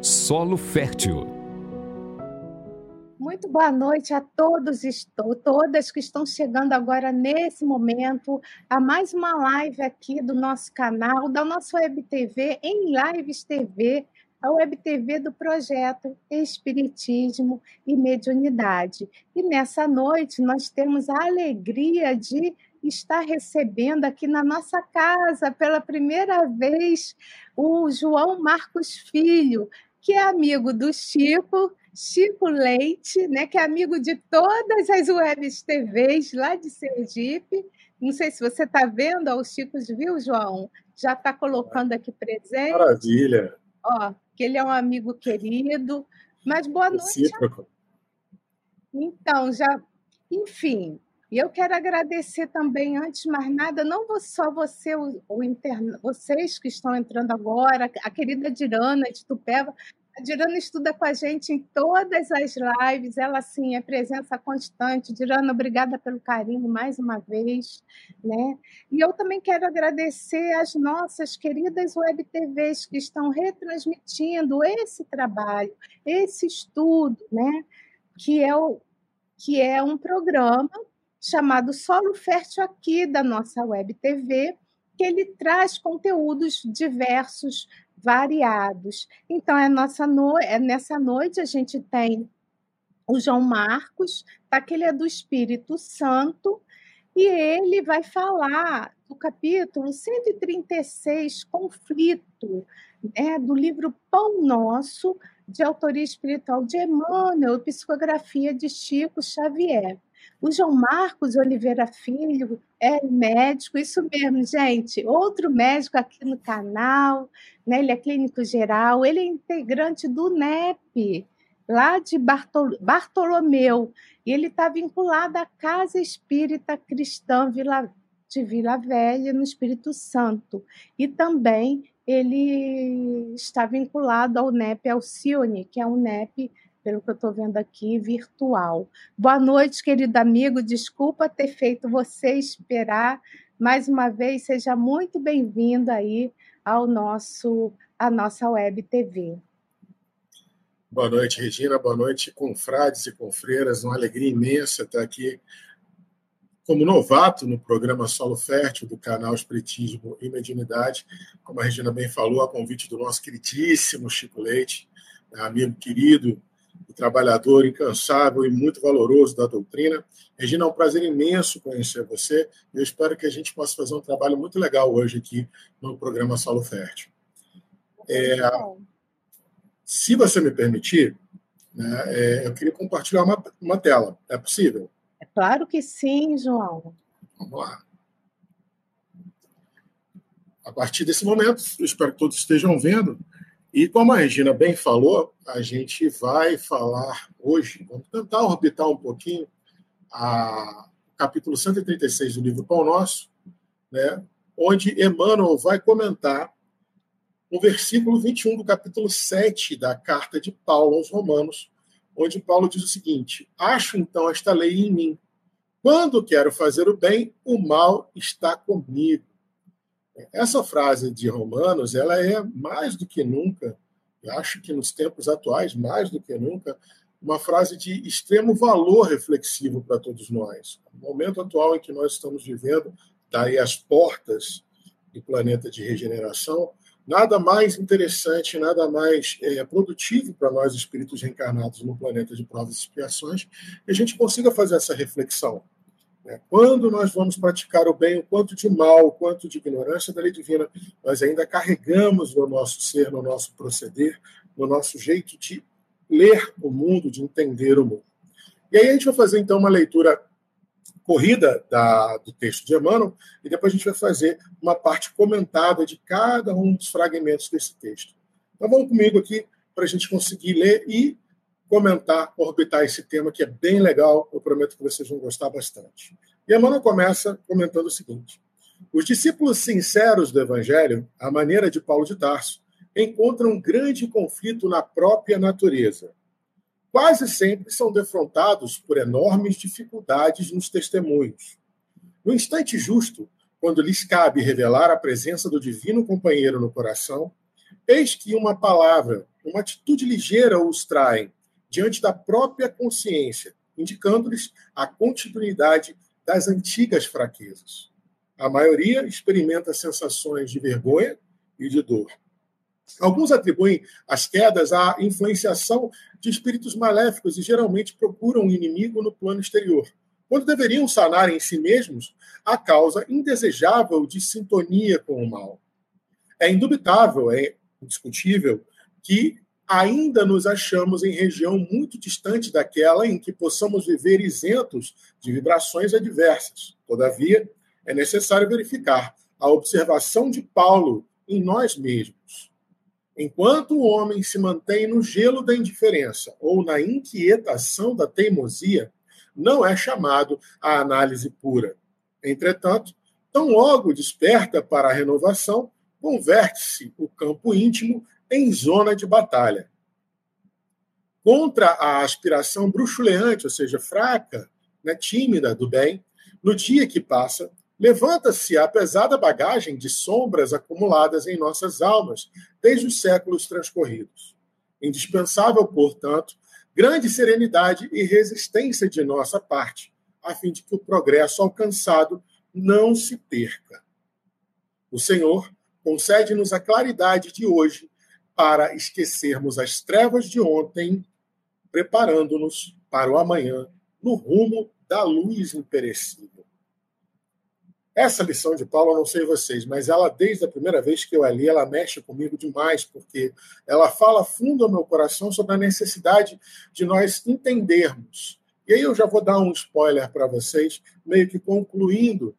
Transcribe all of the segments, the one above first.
Solo Fértil. Muito boa noite a todos e todas que estão chegando agora nesse momento a mais uma live aqui do nosso canal, da nossa Web TV em Lives TV, a Web TV do projeto Espiritismo e Mediunidade. E nessa noite nós temos a alegria de estar recebendo aqui na nossa casa pela primeira vez o João Marcos Filho, que é amigo do Chico, Chico Leite, né, que é amigo de todas as webs TVs lá de Sergipe. Não sei se você está vendo, ó, o Chico viu, João? Já está colocando aqui presente. Maravilha! Ó, que ele é um amigo querido. Mas boa noite. Então, já, enfim, e eu quero agradecer também, antes de mais nada, não só você, o, o vocês que estão entrando agora, a querida Dirana de Tupéva. A Dirana estuda com a gente em todas as lives, ela sim é presença constante. Dirana, obrigada pelo carinho mais uma vez. Né? E eu também quero agradecer às nossas queridas web TVs que estão retransmitindo esse trabalho, esse estudo, né? que, é o, que é um programa chamado Solo Fértil aqui da nossa web TV, que ele traz conteúdos diversos, variados. Então, é, nossa no... é nessa noite a gente tem o João Marcos, tá, que ele é do Espírito Santo, e ele vai falar do capítulo 136, Conflito, né, do livro Pão Nosso, de autoria espiritual de Emmanuel, psicografia de Chico Xavier. O João Marcos Oliveira Filho é médico, isso mesmo, gente. Outro médico aqui no canal, né? ele é clínico geral, ele é integrante do NEP, lá de Bartol Bartolomeu, e ele está vinculado à Casa Espírita Cristã Vila, de Vila Velha, no Espírito Santo. E também ele está vinculado ao NEP Alcione, que é um NEP pelo que eu estou vendo aqui, virtual. Boa noite, querido amigo. Desculpa ter feito você esperar. Mais uma vez, seja muito bem-vindo aí ao nosso, à nossa web TV. Boa noite, Regina. Boa noite, confrades e confreiras. Uma alegria imensa estar aqui como novato no programa Solo Fértil do canal Espiritismo e Mediunidade. Como a Regina bem falou, a convite do nosso queridíssimo Chico Leite, amigo querido, o trabalhador incansável e muito valoroso da doutrina. Regina, é um prazer imenso conhecer você. Eu espero que a gente possa fazer um trabalho muito legal hoje aqui no programa Solo Fértil. É, se você me permitir, né, é, eu queria compartilhar uma, uma tela. É possível? É claro que sim, João. Vamos lá. A partir desse momento, eu espero que todos estejam vendo, e como a Regina bem falou, a gente vai falar hoje, vamos tentar orbitar um pouquinho a, capítulo 136 do livro Pão Nosso, né, onde Emmanuel vai comentar o versículo 21 do capítulo 7 da carta de Paulo aos Romanos, onde Paulo diz o seguinte: Acho então esta lei em mim. Quando quero fazer o bem, o mal está comigo. Essa frase de Romanos, ela é mais do que nunca, acho que nos tempos atuais, mais do que nunca, uma frase de extremo valor reflexivo para todos nós. No momento atual em que nós estamos vivendo, daí tá as portas do planeta de regeneração, nada mais interessante, nada mais é, produtivo para nós, espíritos reencarnados no planeta de provas e expiações, que a gente consiga fazer essa reflexão. Né? Quando nós vamos praticar o bem, o quanto de mal, o quanto de ignorância da lei divina nós ainda carregamos no nosso ser, no nosso proceder, no nosso jeito de ler o mundo, de entender o mundo. E aí a gente vai fazer então uma leitura corrida da, do texto de Emmanuel e depois a gente vai fazer uma parte comentada de cada um dos fragmentos desse texto. Então vamos comigo aqui para a gente conseguir ler e comentar, orbitar esse tema que é bem legal. Eu prometo que vocês vão gostar bastante. E Emmanuel começa comentando o seguinte: os discípulos sinceros do Evangelho, à maneira de Paulo de Tarso, encontram um grande conflito na própria natureza. Quase sempre são defrontados por enormes dificuldades nos testemunhos. No instante justo, quando lhes cabe revelar a presença do divino companheiro no coração, Eis que uma palavra, uma atitude ligeira os trai diante da própria consciência, indicando-lhes a continuidade das antigas fraquezas. A maioria experimenta sensações de vergonha e de dor. Alguns atribuem as quedas à influenciação de espíritos maléficos e geralmente procuram um inimigo no plano exterior, quando deveriam sanar em si mesmos a causa indesejável de sintonia com o mal. É indubitável, é indiscutível, que ainda nos achamos em região muito distante daquela em que possamos viver isentos de vibrações adversas. Todavia, é necessário verificar a observação de Paulo em nós mesmos. Enquanto o homem se mantém no gelo da indiferença ou na inquietação da teimosia, não é chamado à análise pura. Entretanto, tão logo desperta para a renovação, converte-se o campo íntimo em zona de batalha. Contra a aspiração bruxuleante, ou seja, fraca, né, tímida do bem, no dia que passa, levanta-se a pesada bagagem de sombras acumuladas em nossas almas desde os séculos transcorridos. Indispensável, portanto, grande serenidade e resistência de nossa parte, a fim de que o progresso alcançado não se perca. O Senhor concede-nos a claridade de hoje para esquecermos as trevas de ontem, preparando-nos para o amanhã no rumo da luz imperecível. Essa lição de Paulo, eu não sei vocês, mas ela, desde a primeira vez que eu a li, ela mexe comigo demais, porque ela fala fundo ao meu coração sobre a necessidade de nós entendermos. E aí eu já vou dar um spoiler para vocês, meio que concluindo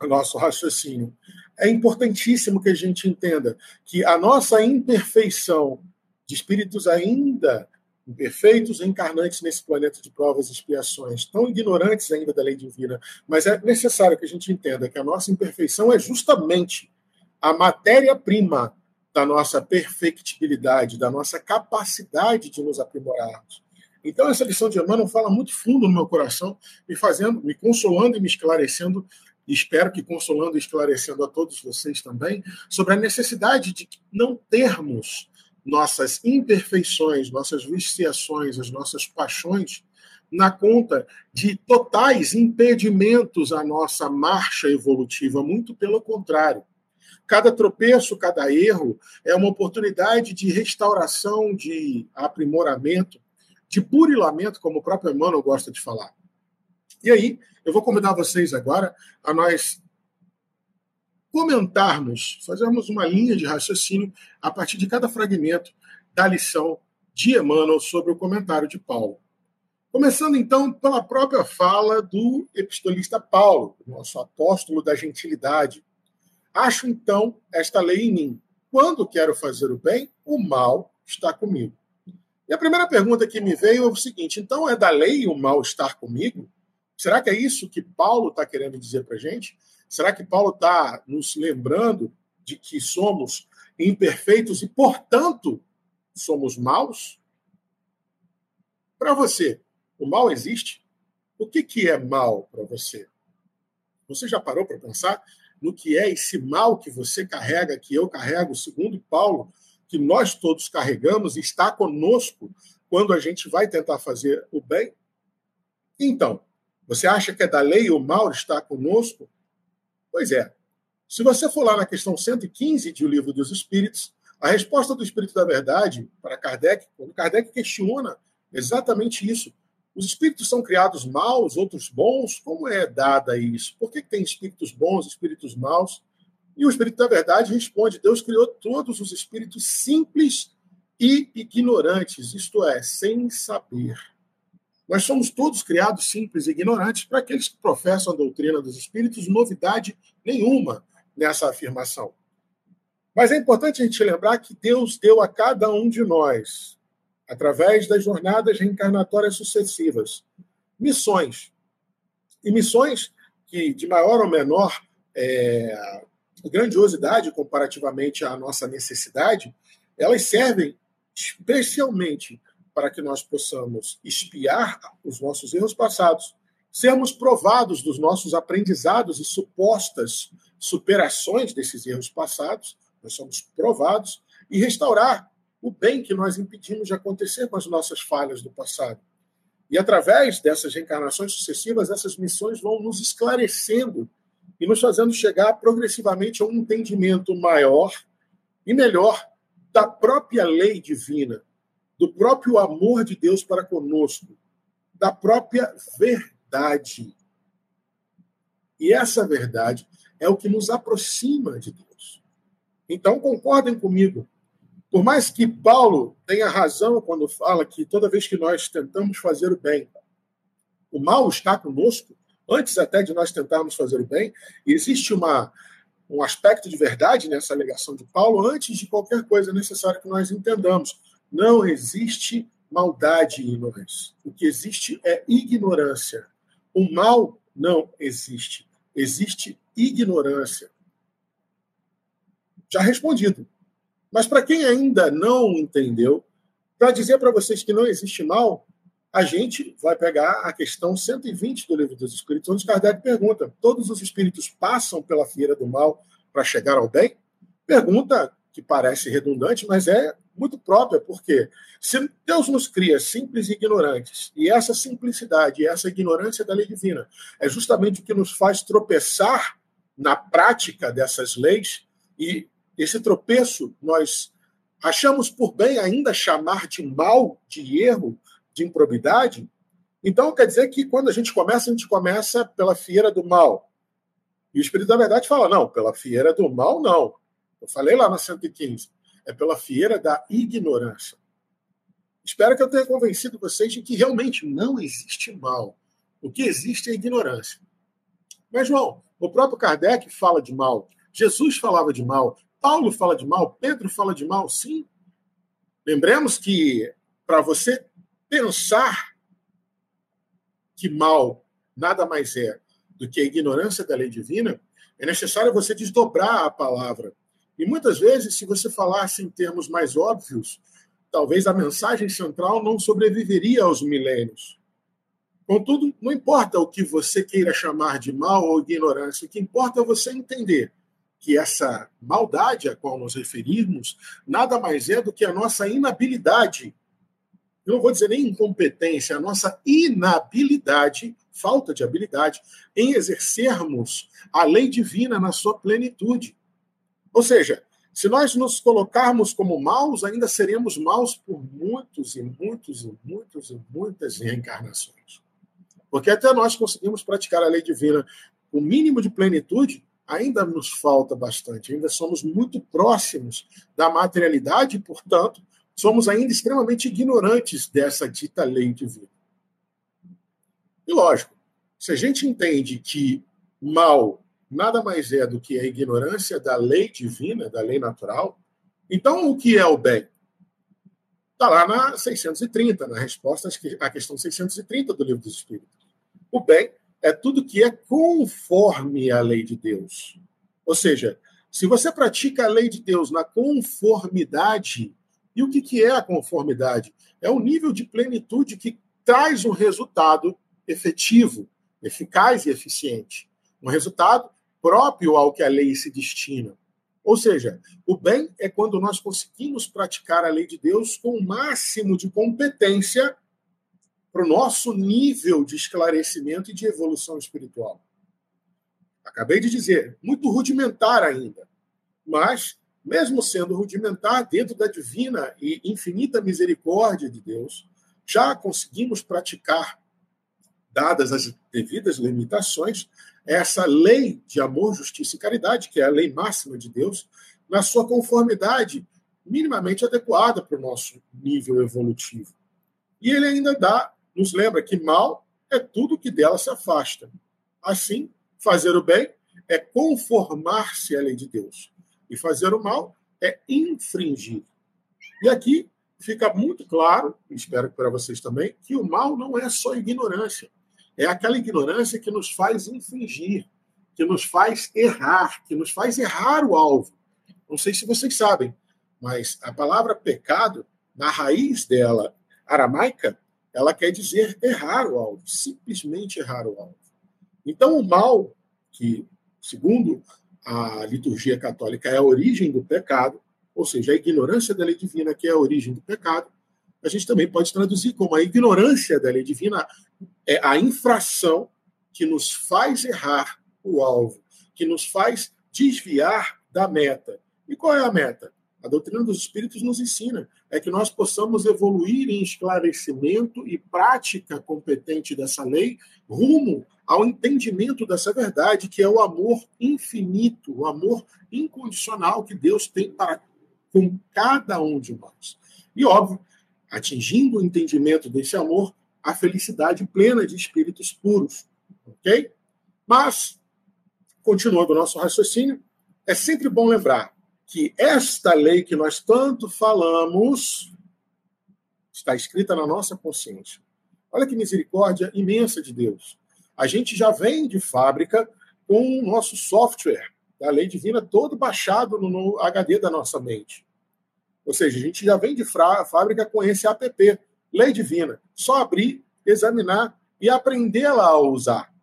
o nosso raciocínio é importantíssimo que a gente entenda que a nossa imperfeição de espíritos ainda imperfeitos, encarnantes nesse planeta de provas e expiações, tão ignorantes ainda da lei divina, mas é necessário que a gente entenda que a nossa imperfeição é justamente a matéria-prima da nossa perfectibilidade, da nossa capacidade de nos aprimorarmos. Então, essa lição de Emmanuel fala muito fundo no meu coração, me fazendo, me consolando e me esclarecendo espero que consolando e esclarecendo a todos vocês também, sobre a necessidade de não termos nossas imperfeições, nossas viciações, as nossas paixões na conta de totais impedimentos à nossa marcha evolutiva, muito pelo contrário. Cada tropeço, cada erro é uma oportunidade de restauração, de aprimoramento, de burilamento, como o próprio Emmanuel gosta de falar. E aí, eu vou convidar vocês agora a nós comentarmos, fazermos uma linha de raciocínio a partir de cada fragmento da lição de Emmanuel sobre o comentário de Paulo. Começando então pela própria fala do epistolista Paulo, nosso apóstolo da gentilidade. Acho então esta lei em mim. Quando quero fazer o bem, o mal está comigo. E a primeira pergunta que me veio é o seguinte: então é da lei o mal estar comigo? Será que é isso que Paulo está querendo dizer para a gente? Será que Paulo está nos lembrando de que somos imperfeitos e, portanto, somos maus? Para você, o mal existe? O que, que é mal para você? Você já parou para pensar no que é esse mal que você carrega, que eu carrego, segundo Paulo, que nós todos carregamos e está conosco quando a gente vai tentar fazer o bem? Então, você acha que é da lei o mal está conosco? Pois é. Se você for lá na questão 115 de O Livro dos Espíritos, a resposta do Espírito da Verdade para Kardec, quando Kardec questiona exatamente isso. Os espíritos são criados maus, outros bons? Como é dada isso? Por que tem espíritos bons, espíritos maus? E o Espírito da Verdade responde: Deus criou todos os espíritos simples e ignorantes, isto é, sem saber. Nós somos todos criados simples e ignorantes para aqueles que professam a doutrina dos espíritos, novidade nenhuma nessa afirmação. Mas é importante a gente lembrar que Deus deu a cada um de nós, através das jornadas reencarnatórias sucessivas, missões. E missões que, de maior ou menor é, grandiosidade comparativamente à nossa necessidade, elas servem especialmente para que nós possamos espiar os nossos erros passados, sermos provados dos nossos aprendizados e supostas superações desses erros passados, nós somos provados, e restaurar o bem que nós impedimos de acontecer com as nossas falhas do passado. E através dessas reencarnações sucessivas, essas missões vão nos esclarecendo e nos fazendo chegar progressivamente a um entendimento maior e melhor da própria lei divina, do próprio amor de Deus para conosco, da própria verdade. E essa verdade é o que nos aproxima de Deus. Então, concordem comigo. Por mais que Paulo tenha razão quando fala que toda vez que nós tentamos fazer o bem, o mal está conosco, antes até de nós tentarmos fazer o bem, existe uma, um aspecto de verdade nessa alegação de Paulo, antes de qualquer coisa necessária que nós entendamos. Não existe maldade em nós. O que existe é ignorância. O mal não existe. Existe ignorância. Já respondido. Mas para quem ainda não entendeu, para dizer para vocês que não existe mal, a gente vai pegar a questão 120 do Livro dos Espíritos, onde Kardec pergunta: todos os espíritos passam pela feira do mal para chegar ao bem? Pergunta que parece redundante, mas é muito própria, porque se Deus nos cria simples e ignorantes, e essa simplicidade essa ignorância da lei divina é justamente o que nos faz tropeçar na prática dessas leis, e esse tropeço nós achamos por bem ainda chamar de mal, de erro, de improbidade, então quer dizer que quando a gente começa, a gente começa pela fieira do mal. E o Espírito da Verdade fala: não, pela fieira do mal, não. Eu falei lá na 115. É pela fieira da ignorância. Espero que eu tenha convencido vocês de que realmente não existe mal. O que existe é ignorância. Mas, João, o próprio Kardec fala de mal. Jesus falava de mal. Paulo fala de mal. Pedro fala de mal, sim. Lembremos que para você pensar que mal nada mais é do que a ignorância da lei divina, é necessário você desdobrar a palavra. E muitas vezes, se você falasse em termos mais óbvios, talvez a mensagem central não sobreviveria aos milênios. Contudo, não importa o que você queira chamar de mal ou ignorância, o que importa é você entender que essa maldade a qual nos referimos nada mais é do que a nossa inabilidade eu não vou dizer nem incompetência, a nossa inabilidade, falta de habilidade, em exercermos a lei divina na sua plenitude. Ou seja, se nós nos colocarmos como maus, ainda seremos maus por muitos e muitos e muitos e muitas reencarnações. Porque até nós conseguimos praticar a lei divina com o mínimo de plenitude, ainda nos falta bastante, ainda somos muito próximos da materialidade e, portanto, somos ainda extremamente ignorantes dessa dita lei divina. E lógico, se a gente entende que mal nada mais é do que a ignorância da lei divina, da lei natural, então o que é o bem? Está lá na 630, na resposta à questão 630 do Livro dos Espíritos. O bem é tudo que é conforme à lei de Deus. Ou seja, se você pratica a lei de Deus na conformidade e o que, que é a conformidade? É um nível de plenitude que traz um resultado efetivo, eficaz e eficiente. Um resultado próprio ao que a lei se destina. Ou seja, o bem é quando nós conseguimos praticar a lei de Deus com o máximo de competência para o nosso nível de esclarecimento e de evolução espiritual. Acabei de dizer, muito rudimentar ainda, mas mesmo sendo rudimentar, dentro da divina e infinita misericórdia de Deus, já conseguimos praticar, dadas as devidas limitações, essa lei de amor, justiça e caridade, que é a lei máxima de Deus, na sua conformidade minimamente adequada para o nosso nível evolutivo. E ele ainda dá, nos lembra que mal é tudo que dela se afasta. Assim, fazer o bem é conformar-se à lei de Deus. E fazer o mal é infringir. E aqui fica muito claro, espero que para vocês também, que o mal não é só ignorância. É aquela ignorância que nos faz infringir, que nos faz errar, que nos faz errar o alvo. Não sei se vocês sabem, mas a palavra pecado, na raiz dela, aramaica, ela quer dizer errar o alvo, simplesmente errar o alvo. Então, o mal, que, segundo a liturgia católica é a origem do pecado, ou seja, a ignorância da lei divina, que é a origem do pecado, a gente também pode traduzir como a ignorância da lei divina é a infração que nos faz errar o alvo, que nos faz desviar da meta. E qual é a meta? A doutrina dos espíritos nos ensina é que nós possamos evoluir em esclarecimento e prática competente dessa lei rumo ao entendimento dessa verdade, que é o amor infinito, o amor incondicional que Deus tem para com cada um de nós. E óbvio, atingindo o entendimento desse amor, a felicidade plena de espíritos puros, OK? Mas continuando o nosso raciocínio, é sempre bom lembrar que esta lei que nós tanto falamos está escrita na nossa consciência. Olha que misericórdia imensa de Deus. A gente já vem de fábrica com o nosso software da lei divina todo baixado no, HD da nossa mente. Ou seja, a gente já vem de fábrica com esse app, lei divina. Só abrir, examinar e aprender lá a usar.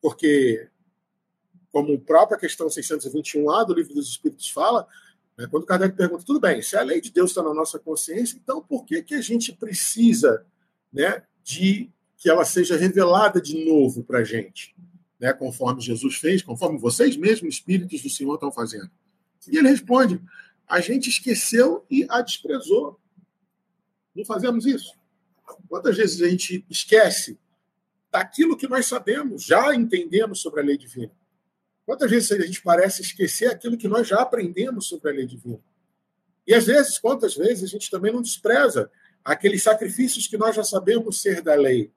Porque como a própria questão 621A do Livro dos Espíritos fala, né, quando Kardec pergunta, tudo bem, se a lei de Deus está na nossa consciência, então por que, que a gente precisa né, de que ela seja revelada de novo para a gente? Né, conforme Jesus fez, conforme vocês mesmos, espíritos do Senhor, estão fazendo. E ele responde: a gente esqueceu e a desprezou. Não fazemos isso. Quantas vezes a gente esquece daquilo que nós sabemos, já entendemos sobre a lei divina? Quantas vezes a gente parece esquecer aquilo que nós já aprendemos sobre a lei divina? E às vezes, quantas vezes a gente também não despreza aqueles sacrifícios que nós já sabemos ser da lei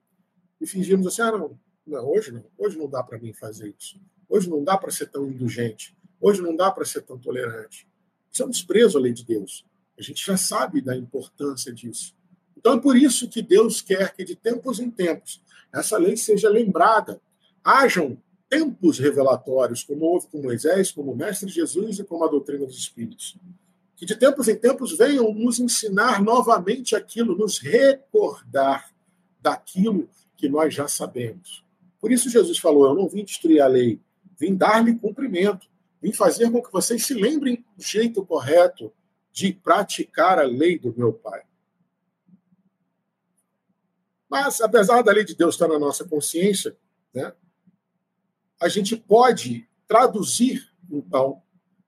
e fingimos assim: ah, não, não hoje não, hoje não dá para mim fazer isso. Hoje não dá para ser tão indulgente. Hoje não dá para ser tão tolerante. Estamos presos à lei de Deus. A gente já sabe da importância disso. Então é por isso que Deus quer que de tempos em tempos essa lei seja lembrada. Hajam tempos revelatórios, como houve com Moisés, como o Mestre Jesus e como a doutrina dos Espíritos. Que de tempos em tempos venham nos ensinar novamente aquilo, nos recordar daquilo que nós já sabemos. Por isso Jesus falou: Eu não vim destruir a lei, vim dar-lhe cumprimento, vim fazer com que vocês se lembrem do jeito correto de praticar a lei do meu Pai. Mas, apesar da lei de Deus estar na nossa consciência, né, a gente pode traduzir, então,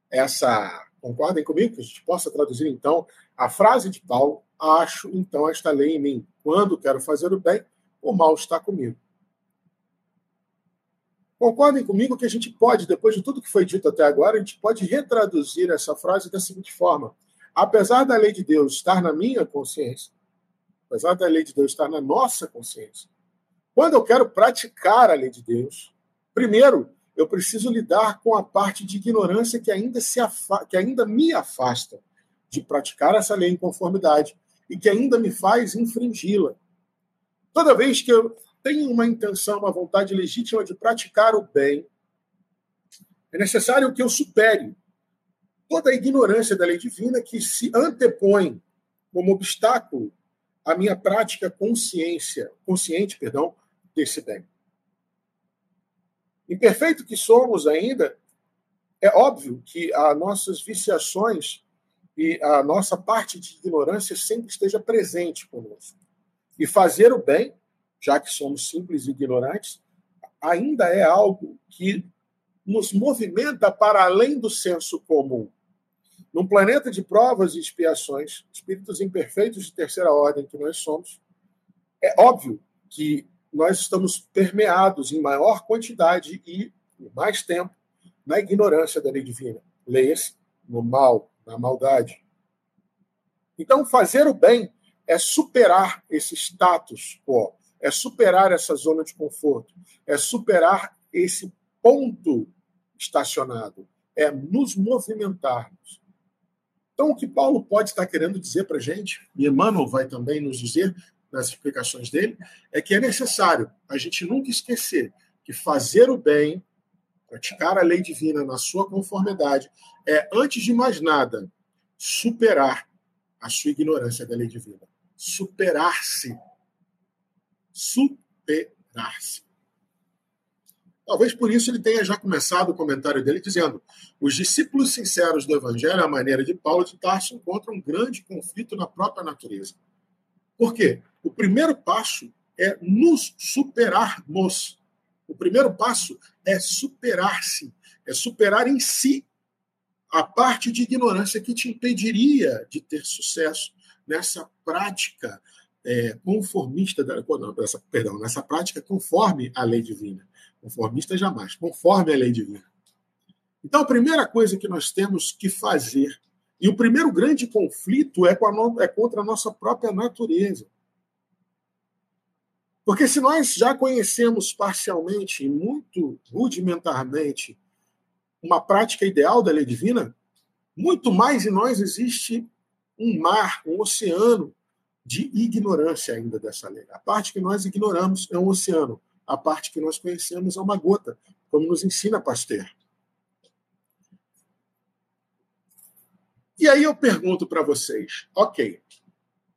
essa. Concordem comigo que a gente possa traduzir, então, a frase de Paulo: acho, então, esta lei em mim. Quando quero fazer o bem, o mal está comigo. Concordem comigo que a gente pode, depois de tudo que foi dito até agora, a gente pode retraduzir essa frase da seguinte forma: apesar da lei de Deus estar na minha consciência, apesar da lei de Deus estar na nossa consciência, quando eu quero praticar a lei de Deus, Primeiro, eu preciso lidar com a parte de ignorância que ainda, se que ainda me afasta de praticar essa lei em conformidade e que ainda me faz infringi-la. Toda vez que eu tenho uma intenção, uma vontade legítima de praticar o bem, é necessário que eu supere toda a ignorância da lei divina que se antepõe como obstáculo à minha prática consciência, consciente, perdão, desse bem. Imperfeito que somos ainda, é óbvio que as nossas viciações e a nossa parte de ignorância sempre esteja presente conosco. E fazer o bem, já que somos simples e ignorantes, ainda é algo que nos movimenta para além do senso comum. Num planeta de provas e expiações, espíritos imperfeitos de terceira ordem que nós somos, é óbvio que nós estamos permeados em maior quantidade e mais tempo na ignorância da lei divina. Leia-se no mal, na maldade. Então, fazer o bem é superar esse status quo, é superar essa zona de conforto, é superar esse ponto estacionado, é nos movimentarmos. Então, o que Paulo pode estar querendo dizer para a gente, e Emmanuel vai também nos dizer, nas explicações dele, é que é necessário a gente nunca esquecer que fazer o bem, praticar a lei divina na sua conformidade, é, antes de mais nada, superar a sua ignorância da lei divina. Superar-se. Superar-se. Talvez por isso ele tenha já começado o comentário dele dizendo: os discípulos sinceros do Evangelho, à maneira de Paulo de Tarso, encontram um grande conflito na própria natureza. Por quê? O primeiro passo é nos superarmos. O primeiro passo é superar-se, é superar em si a parte de ignorância que te impediria de ter sucesso nessa prática é, conformista, da, perdão, nessa prática conforme a lei divina. Conformista jamais, conforme a lei divina. Então, a primeira coisa que nós temos que fazer, e o primeiro grande conflito é, a, é contra a nossa própria natureza. Porque se nós já conhecemos parcialmente, muito rudimentarmente, uma prática ideal da lei divina, muito mais em nós existe um mar, um oceano de ignorância ainda dessa lei. A parte que nós ignoramos é um oceano, a parte que nós conhecemos é uma gota, como nos ensina Pasteur. E aí eu pergunto para vocês, ok,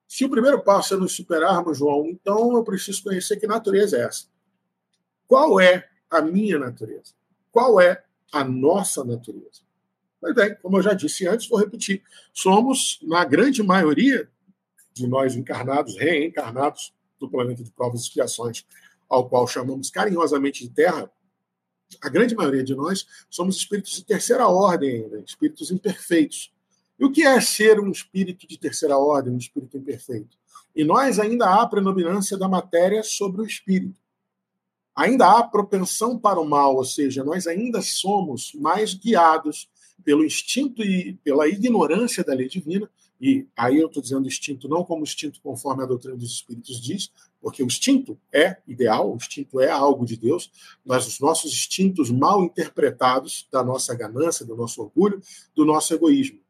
se o primeiro passo é nos superarmos, João, então eu preciso conhecer que natureza é essa. Qual é a minha natureza? Qual é a nossa natureza? Pois bem, como eu já disse antes, vou repetir. Somos, na grande maioria de nós encarnados, reencarnados do planeta de provas e expiações, ao qual chamamos carinhosamente de Terra, a grande maioria de nós somos espíritos de terceira ordem ainda, espíritos imperfeitos. E o que é ser um espírito de terceira ordem, um espírito imperfeito? E nós ainda há predominância da matéria sobre o espírito. Ainda há propensão para o mal, ou seja, nós ainda somos mais guiados pelo instinto e pela ignorância da lei divina. E aí eu estou dizendo instinto não como instinto conforme a doutrina dos espíritos diz, porque o instinto é ideal, o instinto é algo de Deus, mas os nossos instintos mal interpretados da nossa ganância, do nosso orgulho, do nosso egoísmo.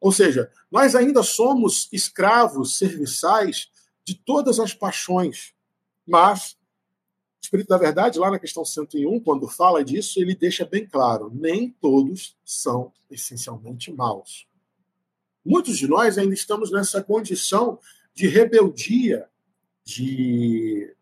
Ou seja, nós ainda somos escravos serviçais de todas as paixões, mas o Espírito da Verdade, lá na questão 101, quando fala disso, ele deixa bem claro: nem todos são essencialmente maus. Muitos de nós ainda estamos nessa condição de rebeldia, de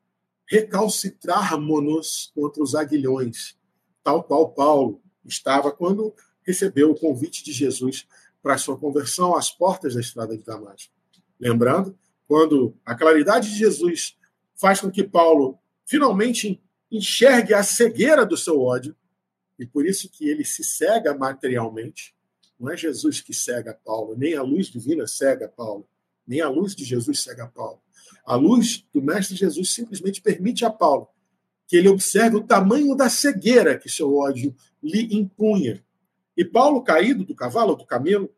recalcitrarmos contra os aguilhões, tal qual Paulo estava quando recebeu o convite de Jesus para sua conversão às portas da estrada de Damasco. Lembrando, quando a claridade de Jesus faz com que Paulo finalmente enxergue a cegueira do seu ódio, e por isso que ele se cega materialmente, não é Jesus que cega Paulo, nem a luz divina cega Paulo, nem a luz de Jesus cega Paulo. A luz do Mestre Jesus simplesmente permite a Paulo que ele observe o tamanho da cegueira que seu ódio lhe impunha e Paulo, caído do cavalo ou do camelo,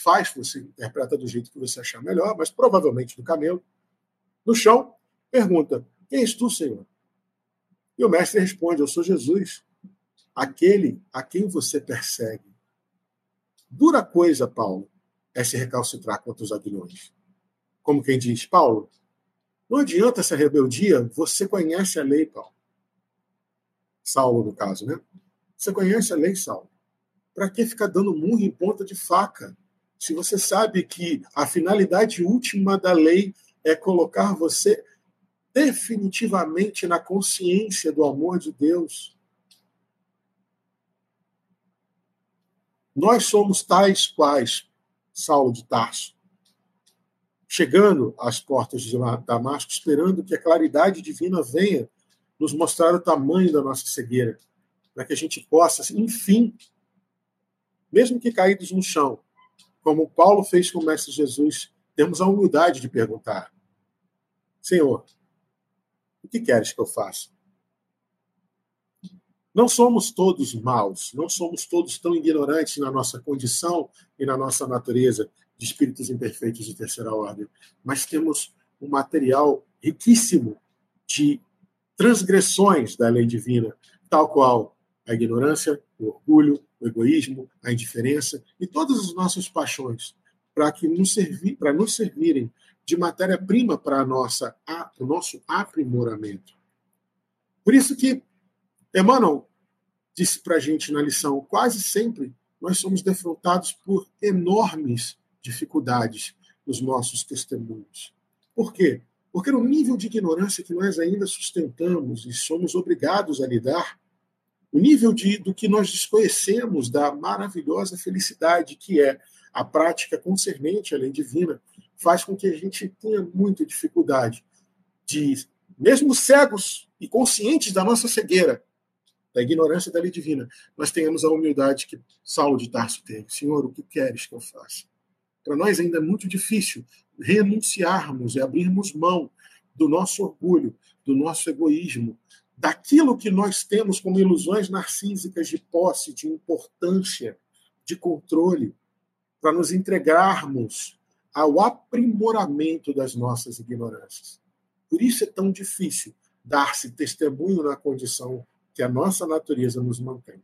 faz, você interpreta do jeito que você achar melhor, mas provavelmente do camelo, no chão, pergunta: Quem és tu, Senhor? E o mestre responde: Eu sou Jesus, aquele a quem você persegue. Dura coisa, Paulo, é se recalcitrar contra os aguilhões. Como quem diz, Paulo, não adianta essa rebeldia, você conhece a lei, Paulo. Saulo, no caso, né? Você conhece a lei, Saulo. Para que ficar dando murro em ponta de faca? Se você sabe que a finalidade última da lei é colocar você definitivamente na consciência do amor de Deus. Nós somos tais quais Saulo de Tarso, chegando às portas de Damasco, esperando que a claridade divina venha nos mostrar o tamanho da nossa cegueira, para que a gente possa, enfim, mesmo que caídos no chão, como Paulo fez com o Mestre Jesus, temos a humildade de perguntar: Senhor, o que queres que eu faça? Não somos todos maus, não somos todos tão ignorantes na nossa condição e na nossa natureza de espíritos imperfeitos de terceira ordem, mas temos um material riquíssimo de transgressões da lei divina, tal qual a ignorância, o orgulho, o egoísmo, a indiferença e todas as nossas paixões para que nos servir, para nos servirem de matéria-prima para nossa o nosso aprimoramento. Por isso que Emmanuel disse para a gente na lição, quase sempre nós somos defrontados por enormes dificuldades nos nossos testemunhos. Por quê? Porque no nível de ignorância que nós ainda sustentamos e somos obrigados a lidar, o nível de, do que nós desconhecemos da maravilhosa felicidade que é a prática concernente à lei divina, faz com que a gente tenha muita dificuldade de, mesmo cegos e conscientes da nossa cegueira, da ignorância da lei divina, nós tenhamos a humildade que Saulo de Tarso teve. Senhor, o que queres que eu faça? Para nós ainda é muito difícil renunciarmos e abrirmos mão do nosso orgulho, do nosso egoísmo, daquilo que nós temos como ilusões narcísicas de posse, de importância, de controle, para nos entregarmos ao aprimoramento das nossas ignorâncias. Por isso é tão difícil dar-se testemunho na condição que a nossa natureza nos mantém.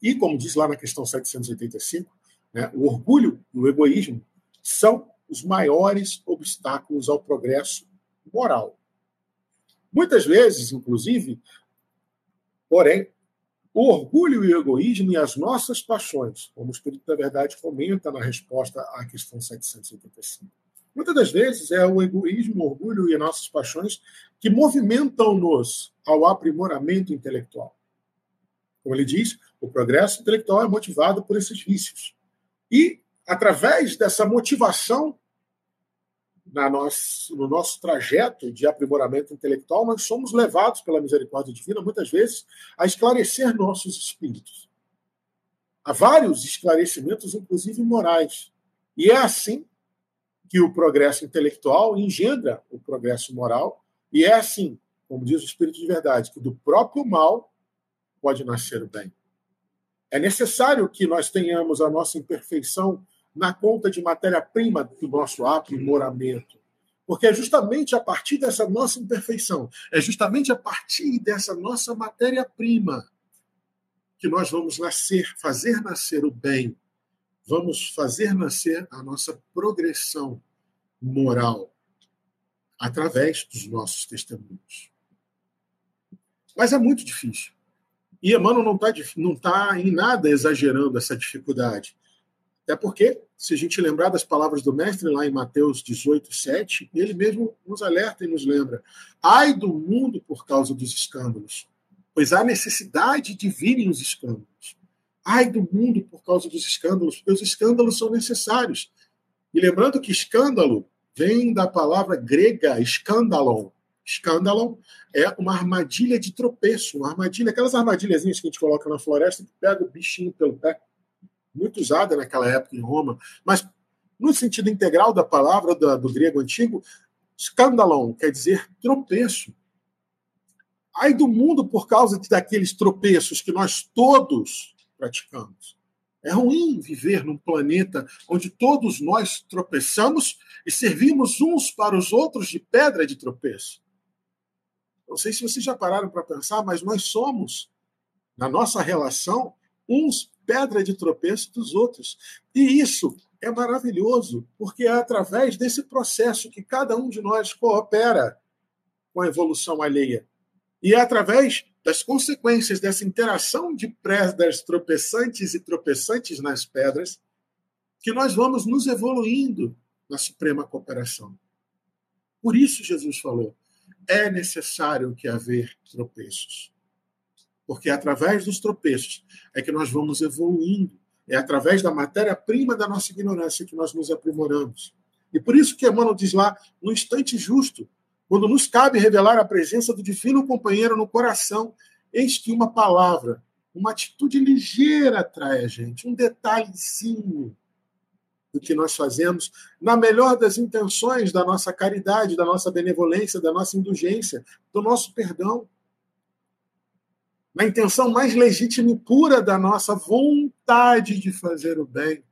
E, como diz lá na questão 785, né, o orgulho e o egoísmo são os maiores obstáculos ao progresso moral. Muitas vezes, inclusive, porém, o orgulho e o egoísmo e as nossas paixões, como o Espírito da Verdade comenta na resposta à questão 785. Muitas das vezes é o egoísmo, o orgulho e as nossas paixões que movimentam-nos ao aprimoramento intelectual. Como ele diz, o progresso intelectual é motivado por esses vícios. E, através dessa motivação na nosso, no nosso trajeto de aprimoramento intelectual, nós somos levados pela misericórdia divina, muitas vezes, a esclarecer nossos espíritos. Há vários esclarecimentos, inclusive morais. E é assim que o progresso intelectual engendra o progresso moral, e é assim, como diz o Espírito de Verdade, que do próprio mal pode nascer o bem. É necessário que nós tenhamos a nossa imperfeição na conta de matéria-prima do nosso aprimoramento. Porque é justamente a partir dessa nossa imperfeição, é justamente a partir dessa nossa matéria-prima que nós vamos nascer, fazer nascer o bem, vamos fazer nascer a nossa progressão moral através dos nossos testemunhos. Mas é muito difícil. E Emmanuel não está não tá em nada exagerando essa dificuldade. Até porque, se a gente lembrar das palavras do mestre lá em Mateus 18, 7, ele mesmo nos alerta e nos lembra: ai do mundo por causa dos escândalos, pois há necessidade de virem os escândalos. Ai do mundo por causa dos escândalos, porque os escândalos são necessários. E lembrando que escândalo vem da palavra grega escândalon. Escândalon é uma armadilha de tropeço, uma armadilha, aquelas armadilhazinhas que a gente coloca na floresta que pega o bichinho pelo pé muito usada naquela época em Roma, mas no sentido integral da palavra do, do grego antigo, escandalon quer dizer tropeço. Ai do mundo por causa daqueles tropeços que nós todos praticamos. É ruim viver num planeta onde todos nós tropeçamos e servimos uns para os outros de pedra de tropeço. Não sei se vocês já pararam para pensar, mas nós somos, na nossa relação, uns pedra de tropeço dos outros. E isso é maravilhoso, porque é através desse processo que cada um de nós coopera com a evolução alheia. E é através das consequências dessa interação de pedras tropeçantes e tropeçantes nas pedras que nós vamos nos evoluindo na suprema cooperação. Por isso Jesus falou: é necessário que haver tropeços. Porque é através dos tropeços é que nós vamos evoluindo. É através da matéria-prima da nossa ignorância que nós nos aprimoramos. E por isso que Emmanuel diz lá, no instante justo, quando nos cabe revelar a presença do divino companheiro no coração, eis que uma palavra, uma atitude ligeira atrai a gente, um detalhezinho do que nós fazemos, na melhor das intenções da nossa caridade, da nossa benevolência, da nossa indulgência, do nosso perdão na intenção mais legítima e pura da nossa vontade de fazer o bem,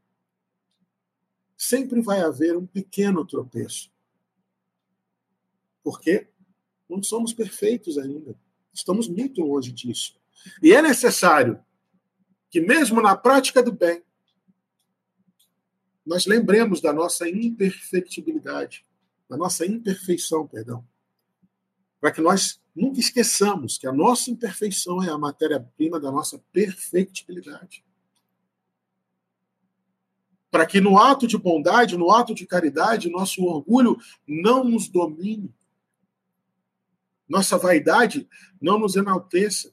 sempre vai haver um pequeno tropeço. Porque não somos perfeitos ainda. Estamos muito longe disso. E é necessário que, mesmo na prática do bem, nós lembremos da nossa imperfectibilidade, da nossa imperfeição, perdão, para que nós Nunca esqueçamos que a nossa imperfeição é a matéria-prima da nossa perfectibilidade. para que no ato de bondade, no ato de caridade, nosso orgulho não nos domine. Nossa vaidade não nos enalteça.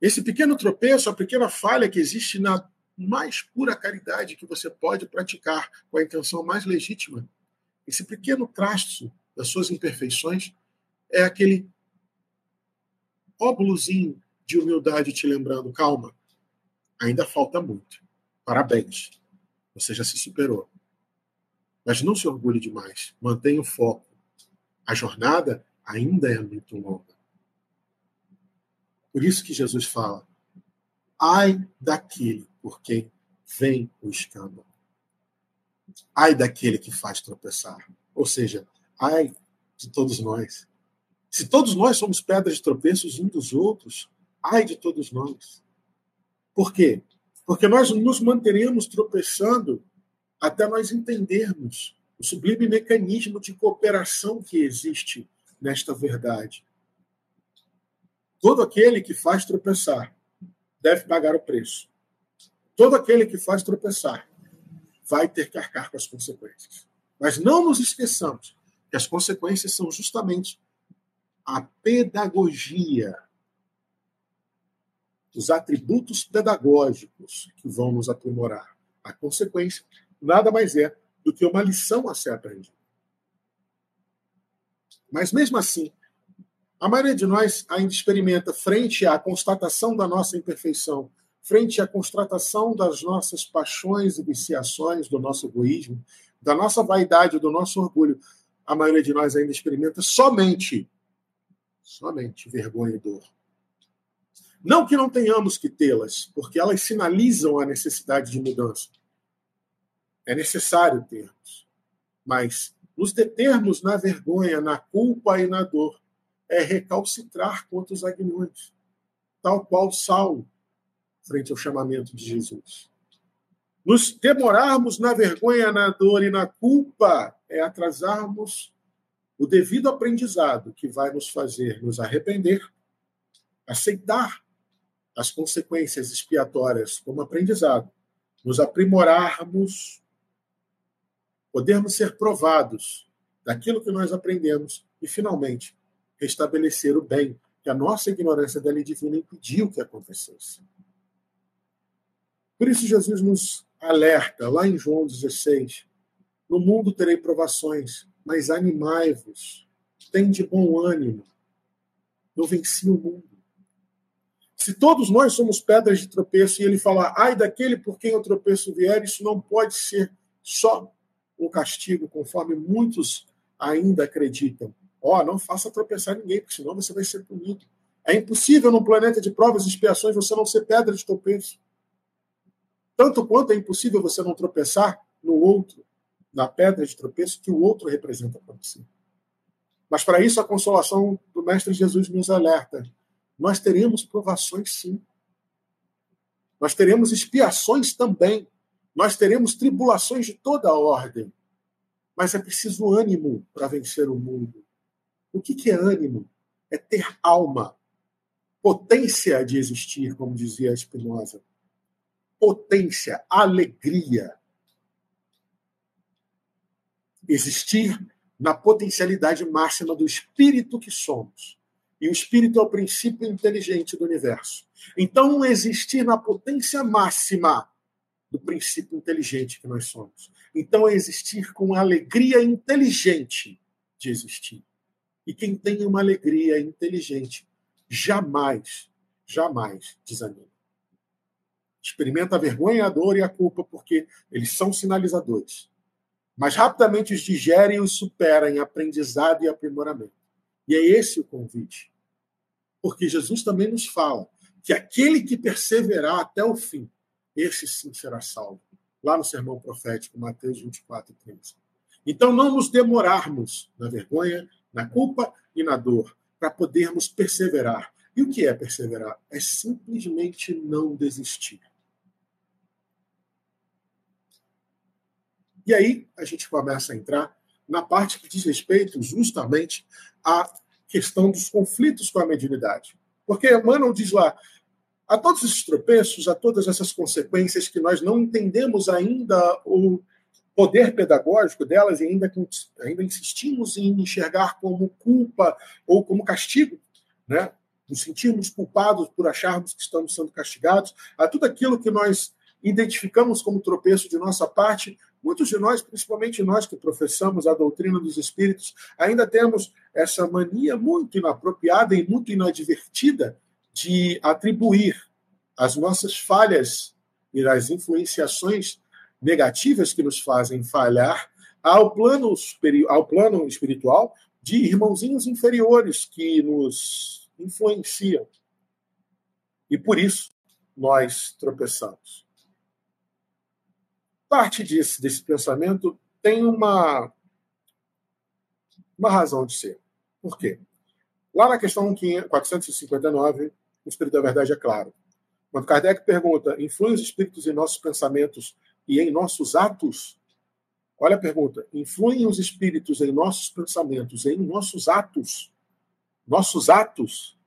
Esse pequeno tropeço, a pequena falha que existe na mais pura caridade que você pode praticar com a intenção mais legítima, esse pequeno traço das suas imperfeições é aquele óbulozinho de humildade te lembrando, calma, ainda falta muito. Parabéns. Você já se superou. Mas não se orgulhe demais. Mantenha o foco. A jornada ainda é muito longa. Por isso que Jesus fala: ai daquele por quem vem o escândalo. Ai daquele que faz tropeçar. Ou seja, ai de todos nós. Se todos nós somos pedras de tropeços uns dos outros, ai de todos nós. Por quê? Porque nós nos manteremos tropeçando até nós entendermos o sublime mecanismo de cooperação que existe nesta verdade. Todo aquele que faz tropeçar deve pagar o preço. Todo aquele que faz tropeçar vai ter que arcar com as consequências. Mas não nos esqueçamos que as consequências são justamente a pedagogia os atributos pedagógicos que vão nos aprimorar. A consequência nada mais é do que uma lição a ser aprendida. Mas mesmo assim, a maioria de nós ainda experimenta, frente à constatação da nossa imperfeição, frente à constatação das nossas paixões e viciações, do nosso egoísmo, da nossa vaidade, do nosso orgulho, a maioria de nós ainda experimenta somente, somente vergonha e dor. Não que não tenhamos que tê-las, porque elas sinalizam a necessidade de mudança. É necessário termos. Mas nos determos na vergonha, na culpa e na dor é recalcitrar contra os aguilhões, tal qual Saulo, frente ao chamamento de Jesus. Nos demorarmos na vergonha, na dor e na culpa é atrasarmos o devido aprendizado que vai nos fazer nos arrepender, aceitar as consequências expiatórias como aprendizado, nos aprimorarmos, podermos ser provados daquilo que nós aprendemos e, finalmente, restabelecer o bem que a nossa ignorância da lei divina impediu que acontecesse. Por isso, Jesus nos alerta, lá em João 16: No mundo terei provações, mas animai-vos, tem de bom ânimo, eu venci o mundo. Se todos nós somos pedras de tropeço e ele falar, ai daquele por quem o tropeço vier, isso não pode ser só um castigo, conforme muitos ainda acreditam. Ó, oh, não faça tropeçar ninguém, porque senão você vai ser punido. É impossível num planeta de provas e expiações você não ser pedra de tropeço. Tanto quanto é impossível você não tropeçar no outro, na pedra de tropeço que o outro representa para você. Mas para isso a consolação do Mestre Jesus nos alerta nós teremos provações sim. Nós teremos expiações também. Nós teremos tribulações de toda a ordem. Mas é preciso ânimo para vencer o mundo. O que, que é ânimo? É ter alma, potência de existir, como dizia Spinoza. Potência, alegria. Existir na potencialidade máxima do espírito que somos e o espírito é o princípio inteligente do universo. Então, existir na potência máxima do princípio inteligente que nós somos. Então, é existir com a alegria inteligente de existir. E quem tem uma alegria inteligente jamais, jamais desanima. Experimenta a vergonha, a dor e a culpa, porque eles são sinalizadores. Mas rapidamente os digere e os supera em aprendizado e aprimoramento. E é esse o convite porque Jesus também nos fala que aquele que perseverar até o fim, esse sim será salvo. Lá no sermão profético, Mateus 24 e 15. Então, não nos demorarmos na vergonha, na culpa e na dor, para podermos perseverar. E o que é perseverar? É simplesmente não desistir. E aí a gente começa a entrar na parte que diz respeito justamente a questão dos conflitos com a mediunidade. Porque Emmanuel diz lá, a todos esses tropeços, a todas essas consequências que nós não entendemos ainda o poder pedagógico delas e ainda, ainda insistimos em enxergar como culpa ou como castigo, né? nos sentirmos culpados por acharmos que estamos sendo castigados, a tudo aquilo que nós identificamos como tropeço de nossa parte, muitos de nós, principalmente nós que professamos a doutrina dos espíritos, ainda temos essa mania muito inapropriada e muito inadvertida de atribuir as nossas falhas e as influenciações negativas que nos fazem falhar ao plano, ao plano espiritual de irmãozinhos inferiores que nos influenciam. E por isso nós tropeçamos. Parte desse, desse pensamento tem uma, uma razão de ser. Por quê? Lá na questão 459, o Espírito da Verdade é claro. Quando Kardec pergunta, influem os espíritos em nossos pensamentos e em nossos atos? Olha a pergunta. Influem os espíritos em nossos pensamentos, em nossos atos? Nossos atos?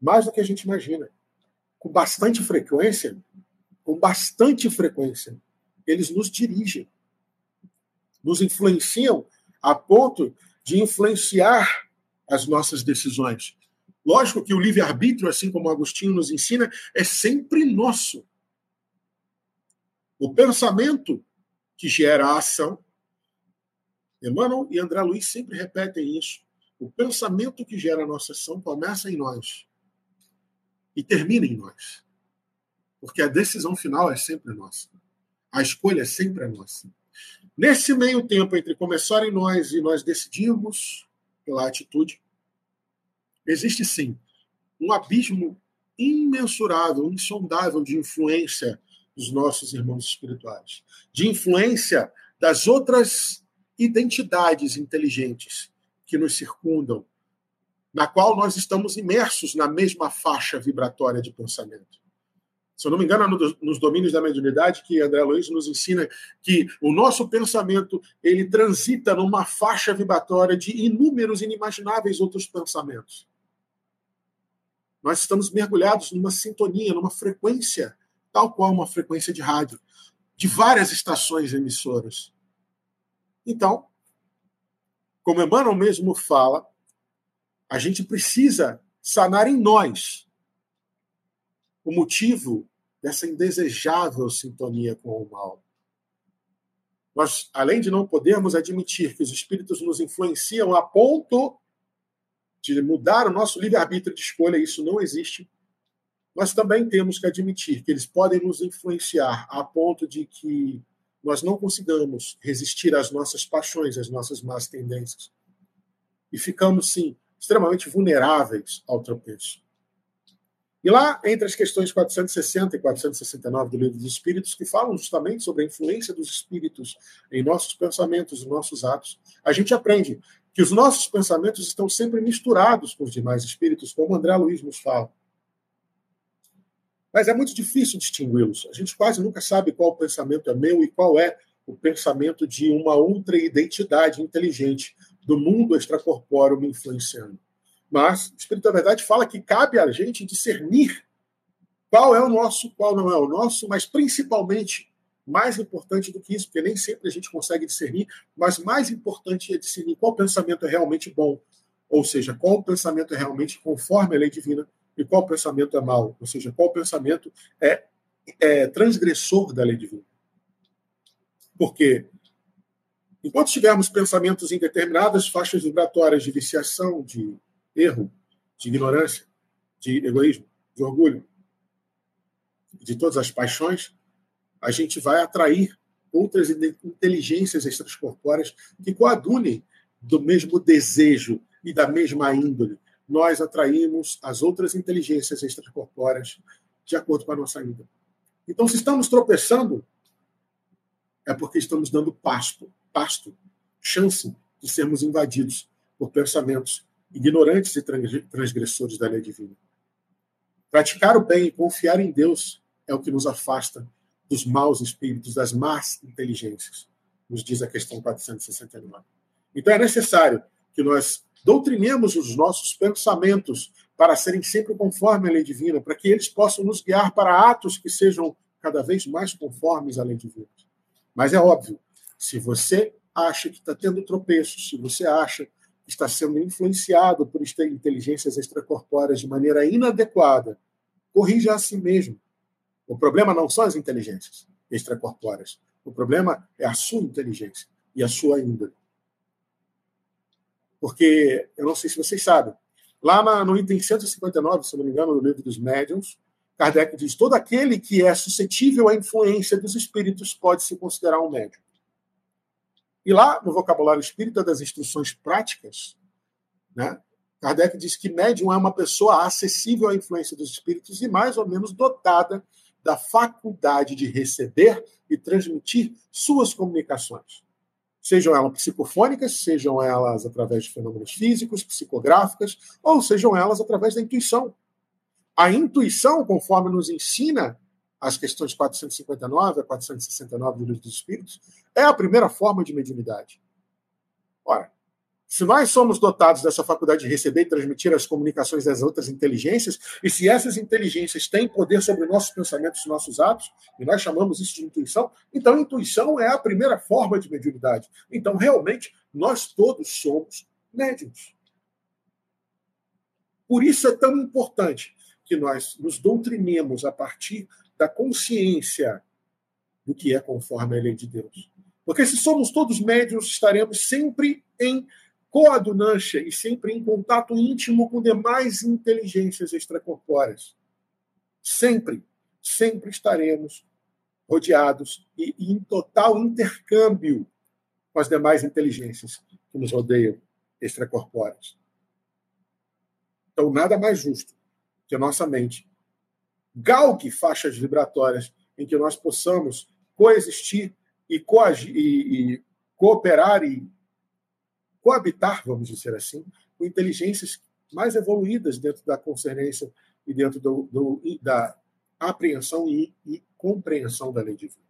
Mais do que a gente imagina. Com bastante frequência, com bastante frequência, eles nos dirigem, nos influenciam a ponto de influenciar as nossas decisões. Lógico que o livre-arbítrio, assim como Agostinho nos ensina, é sempre nosso. O pensamento que gera a ação. Emmanuel e André Luiz sempre repetem isso. O pensamento que gera a nossa ação começa em nós e termina em nós. Porque a decisão final é sempre nossa. A escolha é sempre nossa. Nesse meio tempo entre começar em nós e nós decidirmos pela atitude, existe sim um abismo imensurável, insondável de influência dos nossos irmãos espirituais, de influência das outras identidades inteligentes que nos circundam, na qual nós estamos imersos na mesma faixa vibratória de pensamento. Se eu não me engano, nos domínios da mediunidade, que André Luiz nos ensina que o nosso pensamento ele transita numa faixa vibratória de inúmeros, inimagináveis outros pensamentos. Nós estamos mergulhados numa sintonia, numa frequência, tal qual uma frequência de rádio, de várias estações emissoras. Então, como Emmanuel mesmo fala, a gente precisa sanar em nós o motivo dessa indesejável sintonia com o mal. Nós, além de não podermos admitir que os espíritos nos influenciam a ponto de mudar o nosso livre-arbítrio de escolha, isso não existe. Nós também temos que admitir que eles podem nos influenciar a ponto de que nós não consigamos resistir às nossas paixões, às nossas más tendências. E ficamos, sim, extremamente vulneráveis ao tropeço. E lá, entre as questões 460 e 469 do Livro dos Espíritos, que falam justamente sobre a influência dos espíritos em nossos pensamentos e nossos atos, a gente aprende que os nossos pensamentos estão sempre misturados com os demais espíritos, como André Luiz nos fala. Mas é muito difícil distingui-los. A gente quase nunca sabe qual pensamento é meu e qual é o pensamento de uma outra identidade inteligente do mundo extracorpóreo me influenciando. Mas o Espírito da Verdade fala que cabe a gente discernir qual é o nosso, qual não é o nosso, mas principalmente mais importante do que isso, porque nem sempre a gente consegue discernir, mas mais importante é discernir qual pensamento é realmente bom, ou seja, qual pensamento é realmente conforme a lei divina e qual pensamento é mau, ou seja, qual pensamento é, é transgressor da lei divina. Porque enquanto tivermos pensamentos em determinadas faixas vibratórias de viciação, de erro, de ignorância, de egoísmo, de orgulho, de todas as paixões, a gente vai atrair outras inteligências extracorpóreas que coadunem do mesmo desejo e da mesma índole. Nós atraímos as outras inteligências extracorpóreas de acordo com a nossa índole. Então, se estamos tropeçando, é porque estamos dando pasto, pasto, chance de sermos invadidos por pensamentos ignorantes e transgressores da lei divina. Praticar o bem e confiar em Deus é o que nos afasta dos maus espíritos, das más inteligências, nos diz a questão 469. Então é necessário que nós doutrinemos os nossos pensamentos para serem sempre conforme a lei divina, para que eles possam nos guiar para atos que sejam cada vez mais conformes à lei divina. Mas é óbvio, se você acha que está tendo tropeços, se você acha está sendo influenciado por inteligências extracorpóreas de maneira inadequada, corrija a si mesmo. O problema não são as inteligências extracorpóreas. O problema é a sua inteligência e a sua índole. Porque, eu não sei se vocês sabem, lá no item 159, se não me engano, no livro dos médiuns, Kardec diz: todo aquele que é suscetível à influência dos espíritos pode se considerar um médium. E lá, no vocabulário espírita das instruções práticas, né, Kardec diz que médium é uma pessoa acessível à influência dos espíritos e mais ou menos dotada da faculdade de receber e transmitir suas comunicações. Sejam elas psicofônicas, sejam elas através de fenômenos físicos, psicográficas, ou sejam elas através da intuição. A intuição, conforme nos ensina as questões 459 a 469 do Livro dos Espíritos, é a primeira forma de mediunidade. Ora, se nós somos dotados dessa faculdade de receber e transmitir as comunicações das outras inteligências, e se essas inteligências têm poder sobre nossos pensamentos nossos atos, e nós chamamos isso de intuição, então intuição é a primeira forma de mediunidade. Então, realmente, nós todos somos médiums. Por isso é tão importante que nós nos doutrinemos a partir da consciência do que é conforme a lei de Deus. Porque se somos todos médios, estaremos sempre em coadunância e sempre em contato íntimo com demais inteligências extracorpóreas. Sempre, sempre estaremos rodeados e, em total intercâmbio com as demais inteligências que nos rodeiam extracorpóreas. Então, nada mais justo que a nossa mente galgue faixas vibratórias em que nós possamos coexistir e, coagir, e, e cooperar e coabitar, vamos dizer assim, com inteligências mais evoluídas dentro da concernência e dentro do, do, da apreensão e, e compreensão da lei divina.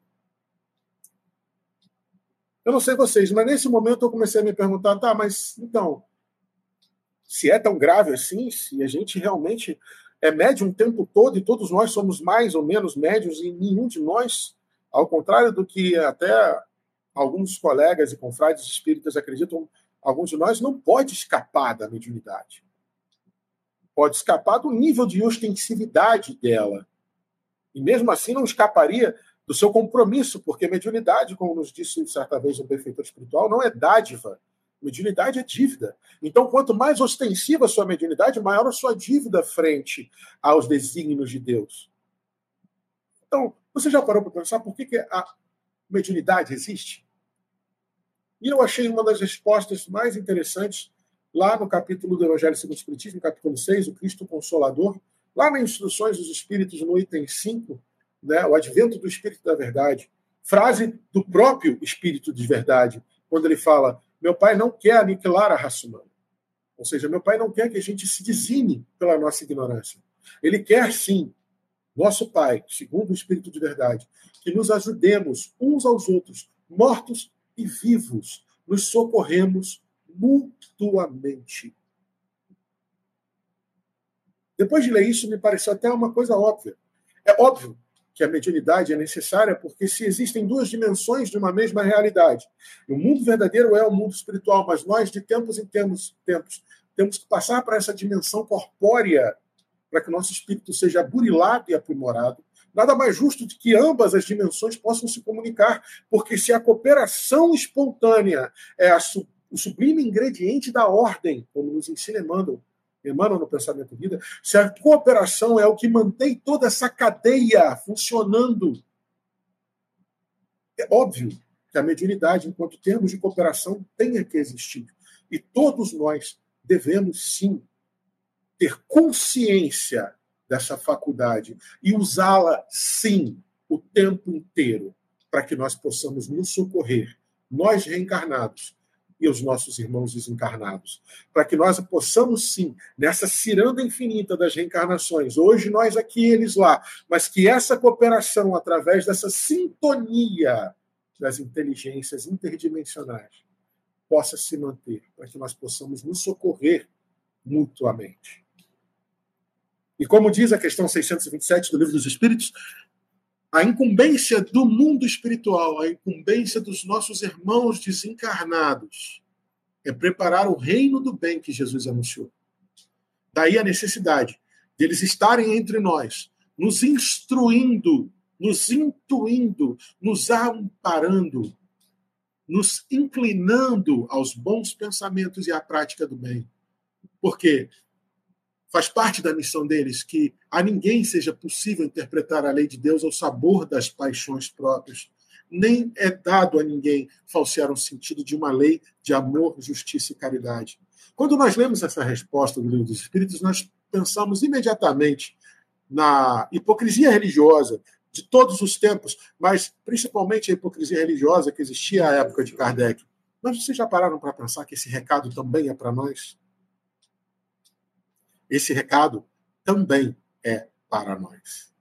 Eu não sei vocês, mas nesse momento eu comecei a me perguntar, tá, mas então, se é tão grave assim, se a gente realmente é médium o tempo todo e todos nós somos mais ou menos médios e nenhum de nós, ao contrário do que até alguns colegas e confrades espíritas acreditam, alguns de nós não pode escapar da mediunidade. Pode escapar do nível de ostensividade dela. E mesmo assim não escaparia do seu compromisso, porque mediunidade, como nos disse certa vez um benfeitor espiritual, não é dádiva, Mediunidade é dívida. Então, quanto mais ostensiva a sua mediunidade, maior a sua dívida frente aos desígnios de Deus. Então, você já parou para pensar por que, que a mediunidade existe? E eu achei uma das respostas mais interessantes lá no capítulo do Evangelho segundo o Espiritismo, capítulo 6, o Cristo Consolador, lá nas Instruções dos Espíritos, no item 5, né, o advento do Espírito da Verdade, frase do próprio Espírito de Verdade, quando ele fala: meu pai não quer aniquilar a raça humana. Ou seja, meu pai não quer que a gente se dizime pela nossa ignorância. Ele quer sim, nosso pai, segundo o Espírito de verdade, que nos ajudemos uns aos outros, mortos e vivos, nos socorremos mutuamente. Depois de ler isso, me pareceu até uma coisa óbvia. É óbvio que a mediunidade é necessária, porque se existem duas dimensões de uma mesma realidade, o mundo verdadeiro é o mundo espiritual, mas nós, de tempos em tempos, tempos temos que passar para essa dimensão corpórea para que nosso espírito seja burilado e aprimorado. Nada mais justo de que ambas as dimensões possam se comunicar, porque se a cooperação espontânea é a, o sublime ingrediente da ordem, como nos ensina Emmanuel, emanam no pensamento vida, se a cooperação é o que mantém toda essa cadeia funcionando, é óbvio que a mediunidade, enquanto termos de cooperação, tenha que existir. E todos nós devemos, sim, ter consciência dessa faculdade e usá-la, sim, o tempo inteiro, para que nós possamos nos socorrer, nós reencarnados, e os nossos irmãos desencarnados, para que nós possamos sim, nessa ciranda infinita das reencarnações, hoje nós aqui, eles lá, mas que essa cooperação, através dessa sintonia das inteligências interdimensionais, possa se manter, para que nós possamos nos socorrer mutuamente. E como diz a questão 627 do Livro dos Espíritos, a incumbência do mundo espiritual, a incumbência dos nossos irmãos desencarnados, é preparar o reino do bem que Jesus anunciou. Daí a necessidade deles estarem entre nós, nos instruindo, nos intuindo, nos amparando, nos inclinando aos bons pensamentos e à prática do bem. Porque faz parte da missão deles que a ninguém seja possível interpretar a lei de Deus ao sabor das paixões próprias. Nem é dado a ninguém falsear o sentido de uma lei de amor, justiça e caridade. Quando nós lemos essa resposta do livro dos Espíritos, nós pensamos imediatamente na hipocrisia religiosa de todos os tempos, mas principalmente a hipocrisia religiosa que existia à época de Kardec. Mas vocês já pararam para pensar que esse recado também é para nós? Esse recado também é para nós.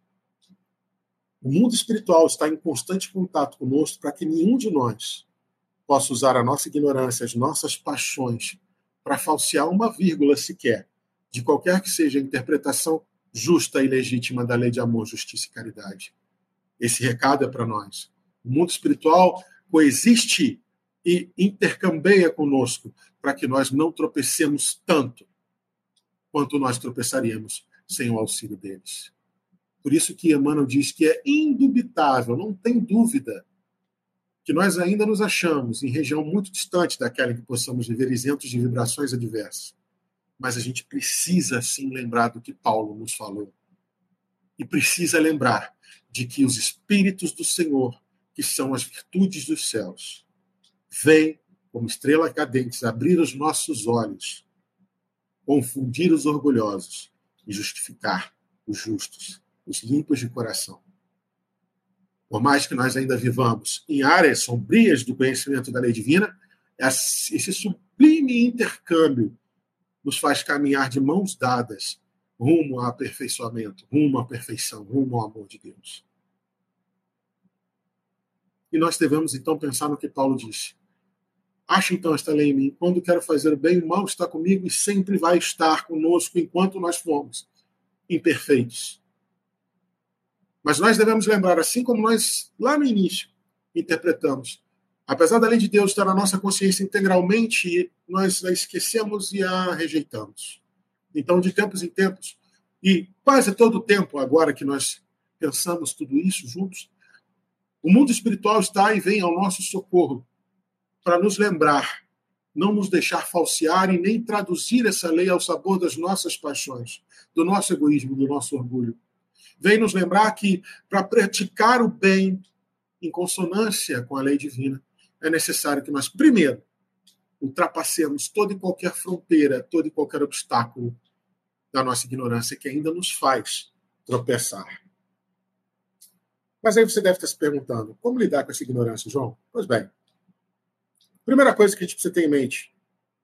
O mundo espiritual está em constante contato conosco para que nenhum de nós possa usar a nossa ignorância, as nossas paixões, para falsear uma vírgula sequer de qualquer que seja a interpretação justa e legítima da lei de amor, justiça e caridade. Esse recado é para nós. O mundo espiritual coexiste e intercambeia conosco para que nós não tropecemos tanto quanto nós tropeçaríamos sem o auxílio deles. Por isso que Emmanuel diz que é indubitável, não tem dúvida, que nós ainda nos achamos em região muito distante daquela em que possamos viver isentos de vibrações adversas mas a gente precisa sim lembrar do que Paulo nos falou. E precisa lembrar de que os espíritos do Senhor, que são as virtudes dos céus, vêm como estrelas cadentes abrir os nossos olhos, confundir os orgulhosos e justificar os justos, os limpos de coração. Por mais que nós ainda vivamos em áreas sombrias do conhecimento da lei divina, esse sublime intercâmbio nos faz caminhar de mãos dadas rumo ao aperfeiçoamento, rumo à perfeição, rumo ao amor de Deus. E nós devemos então pensar no que Paulo disse. Acha então esta lei em mim. Quando quero fazer o bem, o mal está comigo e sempre vai estar conosco enquanto nós formos imperfeitos. Mas nós devemos lembrar, assim como nós lá no início interpretamos, Apesar da lei de Deus estar na nossa consciência integralmente, nós a esquecemos e a rejeitamos. Então, de tempos em tempos, e quase todo o tempo agora que nós pensamos tudo isso juntos, o mundo espiritual está e vem ao nosso socorro para nos lembrar, não nos deixar falsear e nem traduzir essa lei ao sabor das nossas paixões, do nosso egoísmo, do nosso orgulho. Vem nos lembrar que para praticar o bem em consonância com a lei divina, é necessário que nós, primeiro, ultrapassemos toda e qualquer fronteira, todo e qualquer obstáculo da nossa ignorância que ainda nos faz tropeçar. Mas aí você deve estar se perguntando: como lidar com essa ignorância, João? Pois bem, primeira coisa que a gente precisa ter em mente: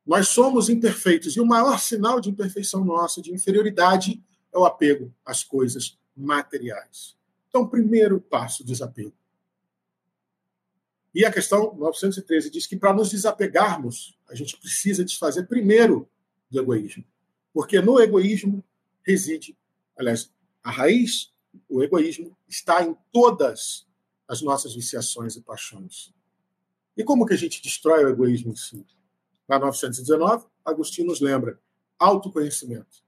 nós somos imperfeitos e o maior sinal de imperfeição nossa, de inferioridade, é o apego às coisas materiais. Então, primeiro passo, desapego. E a questão 913 diz que para nos desapegarmos, a gente precisa desfazer primeiro do egoísmo. Porque no egoísmo reside, aliás, a raiz, o egoísmo, está em todas as nossas viciações e paixões. E como que a gente destrói o egoísmo em si? Na 919, Agostinho nos lembra autoconhecimento.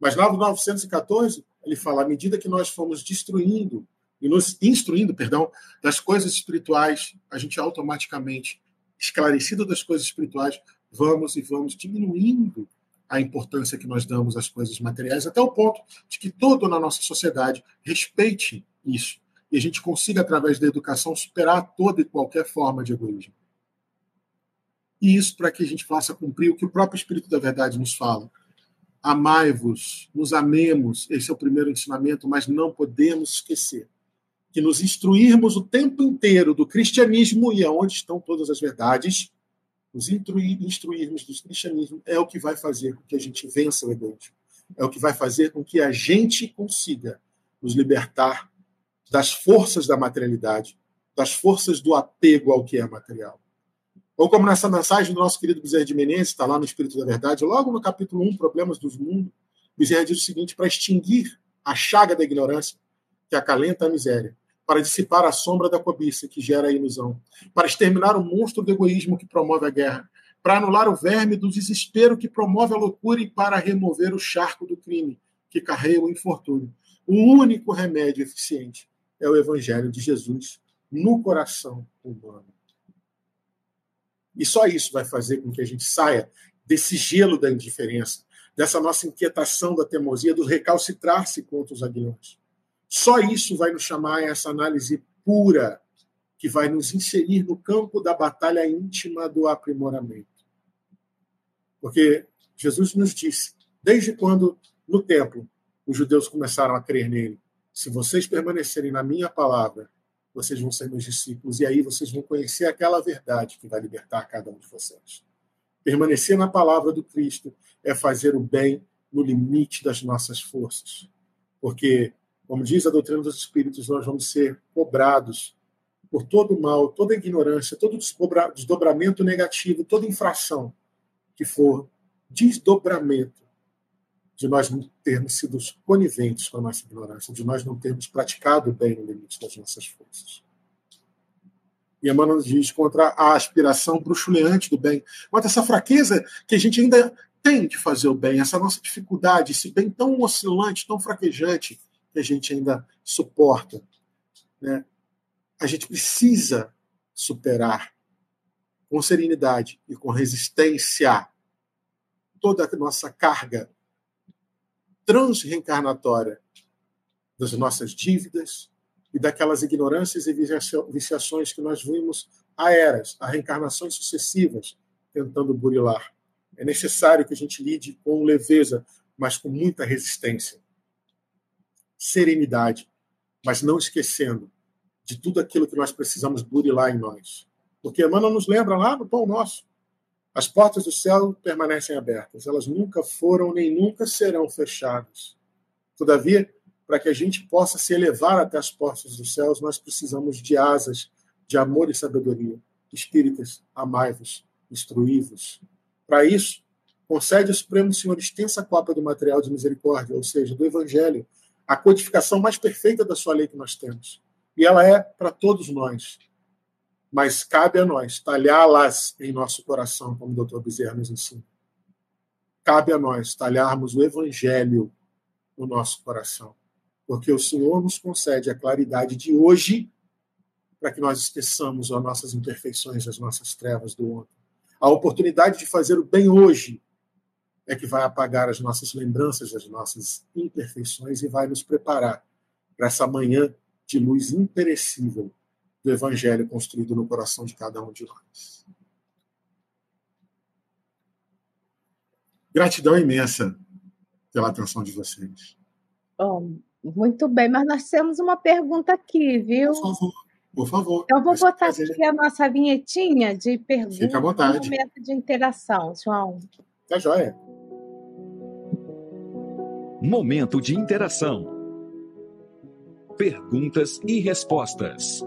Mas na 914, ele fala, à medida que nós fomos destruindo e nos instruindo, perdão, das coisas espirituais, a gente automaticamente, esclarecido das coisas espirituais, vamos e vamos diminuindo a importância que nós damos às coisas materiais, até o ponto de que todo na nossa sociedade respeite isso e a gente consiga, através da educação, superar toda e qualquer forma de egoísmo. E isso para que a gente faça cumprir o que o próprio Espírito da Verdade nos fala. Amai-vos, nos amemos, esse é o primeiro ensinamento, mas não podemos esquecer que nos instruirmos o tempo inteiro do cristianismo e aonde estão todas as verdades, nos instruirmos do cristianismo é o que vai fazer com que a gente vença o egoísmo. É o que vai fazer com que a gente consiga nos libertar das forças da materialidade, das forças do apego ao que é material. Ou como nessa mensagem do nosso querido Bezerra de Menezes, está lá no Espírito da Verdade, logo no capítulo 1, Problemas do Mundo, Bezerra diz o seguinte: para extinguir a chaga da ignorância que acalenta a miséria, para dissipar a sombra da cobiça que gera a ilusão, para exterminar o monstro do egoísmo que promove a guerra, para anular o verme do desespero que promove a loucura e para remover o charco do crime que carrega o infortúnio. O único remédio eficiente é o evangelho de Jesus no coração humano. E só isso vai fazer com que a gente saia desse gelo da indiferença, dessa nossa inquietação da teimosia, do recalcitrar-se contra os aguilhões. Só isso vai nos chamar a essa análise pura, que vai nos inserir no campo da batalha íntima do aprimoramento. Porque Jesus nos disse, desde quando no templo os judeus começaram a crer nele, se vocês permanecerem na minha palavra, vocês vão ser meus discípulos, e aí vocês vão conhecer aquela verdade que vai libertar cada um de vocês. Permanecer na palavra do Cristo é fazer o bem no limite das nossas forças. Porque, como diz a doutrina dos Espíritos, nós vamos ser cobrados por todo o mal, toda ignorância, todo desdobramento negativo, toda infração que for desdobramento de nós não termos sido coniventes com a nossa ignorância, de nós não termos praticado bem no limite das nossas forças. E Emmanuel diz contra a aspiração bruxuleante do bem, contra essa fraqueza que a gente ainda tem de fazer o bem, essa nossa dificuldade, esse bem tão oscilante, tão fraquejante que a gente ainda suporta. Né? A gente precisa superar com serenidade e com resistência toda a nossa carga transreencarnatória das nossas dívidas e daquelas ignorâncias e viciações que nós vimos há eras, há reencarnações sucessivas tentando burilar. É necessário que a gente lide com leveza, mas com muita resistência. Serenidade, mas não esquecendo de tudo aquilo que nós precisamos burilar em nós. Porque Emmanuel nos lembra lá no Pão Nosso. As portas do céu permanecem abertas, elas nunca foram nem nunca serão fechadas. Todavia, para que a gente possa se elevar até as portas dos céus, nós precisamos de asas de amor e sabedoria. Espíritas, amai-vos, instruí-vos. Para isso, concede ao Supremo Senhor extensa cópia do material de misericórdia, ou seja, do Evangelho, a codificação mais perfeita da sua lei que nós temos. E ela é para todos nós, mas cabe a nós talhá-las em nosso coração, como o doutor Bezerra nos ensina. Cabe a nós talharmos o evangelho no nosso coração, porque o Senhor nos concede a claridade de hoje para que nós esqueçamos as nossas imperfeições, as nossas trevas do ontem. A oportunidade de fazer o bem hoje é que vai apagar as nossas lembranças, as nossas imperfeições e vai nos preparar para essa manhã de luz imperecível do Evangelho construído no coração de cada um de nós. Gratidão imensa pela atenção de vocês. Oh, muito bem, mas nós temos uma pergunta aqui, viu? Por favor, por favor. Eu vou botar aqui a nossa vinhetinha de perguntas. Fique à vontade. momento de interação, João. Tá joia. Momento de interação. Perguntas e respostas.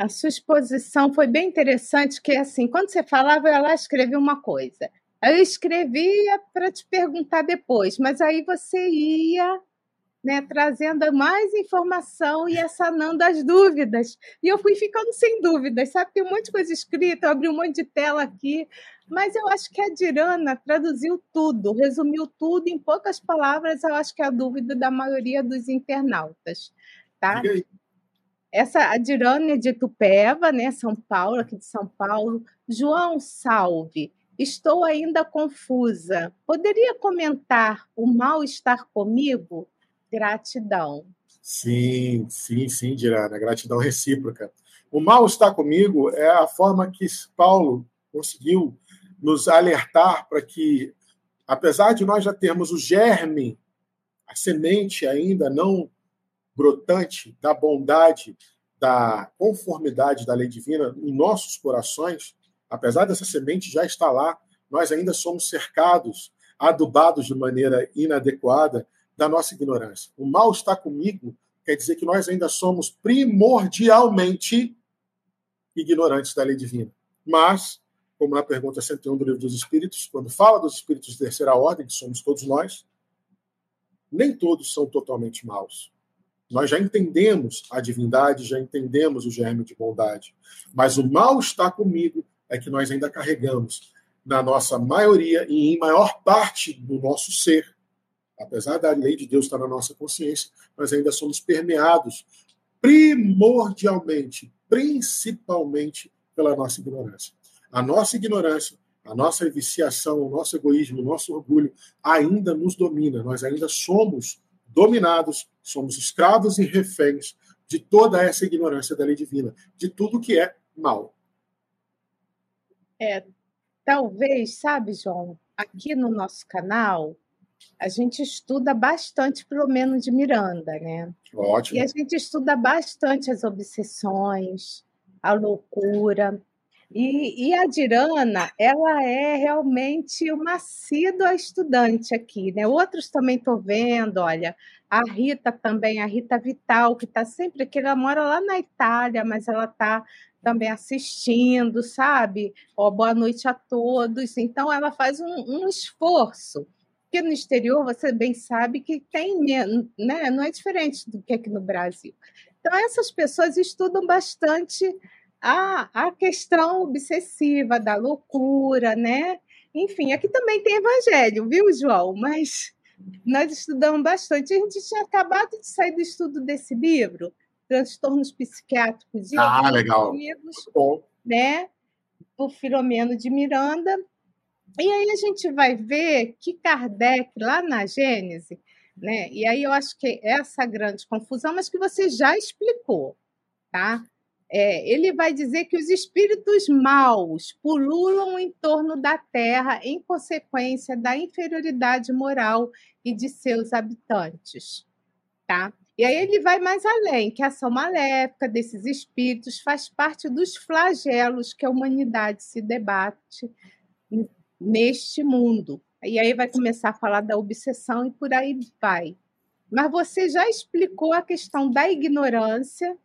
A sua exposição foi bem interessante, que assim, quando você falava, eu ia lá escrevi uma coisa. Eu escrevia para te perguntar depois, mas aí você ia né, trazendo mais informação e sanando as dúvidas. E eu fui ficando sem dúvidas, sabe? Tem um monte de coisa escrita, eu abri um monte de tela aqui, mas eu acho que a Dirana traduziu tudo, resumiu tudo em poucas palavras, eu acho que é a dúvida da maioria dos internautas. Tá? Essa a Dirane de Tupéva, né, São Paulo, aqui de São Paulo. João, salve. Estou ainda confusa. Poderia comentar o mal estar comigo? Gratidão. Sim, sim, sim, Dirana. Gratidão recíproca. O mal estar comigo é a forma que Paulo conseguiu nos alertar para que, apesar de nós já termos o germe, a semente ainda não brotante da bondade, da conformidade da lei divina em nossos corações, apesar dessa semente já estar lá, nós ainda somos cercados, adubados de maneira inadequada da nossa ignorância. O mal está comigo quer dizer que nós ainda somos primordialmente ignorantes da lei divina. Mas como na pergunta 101 do Livro dos Espíritos, quando fala dos espíritos de terceira ordem, que somos todos nós, nem todos são totalmente maus. Nós já entendemos a divindade, já entendemos o germe de bondade. Mas o mal está comigo é que nós ainda carregamos, na nossa maioria e em maior parte do nosso ser, apesar da lei de Deus estar na nossa consciência, nós ainda somos permeados primordialmente, principalmente pela nossa ignorância. A nossa ignorância, a nossa viciação, o nosso egoísmo, o nosso orgulho ainda nos domina. Nós ainda somos dominados, somos escravos e reféns de toda essa ignorância da lei divina, de tudo que é mal. É, talvez, sabe, João, aqui no nosso canal, a gente estuda bastante pelo menos de Miranda, né? Ótimo. E a gente estuda bastante as obsessões, a loucura. E, e, a Dirana, ela é realmente uma assídua estudante aqui, né? Outros também estou vendo, olha, a Rita também, a Rita Vital, que está sempre aqui, ela mora lá na Itália, mas ela está também assistindo, sabe? Oh, boa noite a todos. Então, ela faz um, um esforço, porque no exterior você bem sabe que tem né? Não é diferente do que aqui no Brasil. Então, essas pessoas estudam bastante a, a questão obsessiva da loucura, né? Enfim, aqui também tem evangelho, viu, João? Mas nós estudamos bastante. A gente tinha acabado de sair do estudo desse livro, Transtornos Psiquiátricos e ah, legal. Bom. né? Do Filomeno de Miranda. E aí a gente vai ver que Kardec, lá na Gênese, né? E aí eu acho que essa grande confusão, mas que você já explicou, tá? É, ele vai dizer que os espíritos maus pululam em torno da Terra em consequência da inferioridade moral e de seus habitantes. Tá? E aí ele vai mais além, que a ação maléfica desses espíritos faz parte dos flagelos que a humanidade se debate neste mundo. E aí vai começar a falar da obsessão e por aí vai. Mas você já explicou a questão da ignorância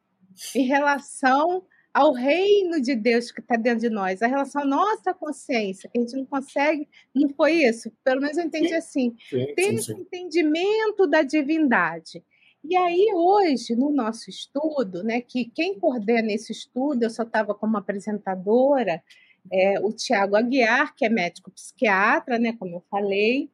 em relação ao reino de Deus que está dentro de nós, a relação à nossa consciência, que a gente não consegue, não foi isso? Pelo menos eu entendi sim, assim. Sim, sim, esse entendimento da divindade. E aí, hoje, no nosso estudo, né, que quem coordena esse estudo, eu só estava como apresentadora, é, o Tiago Aguiar, que é médico psiquiatra, né, como eu falei,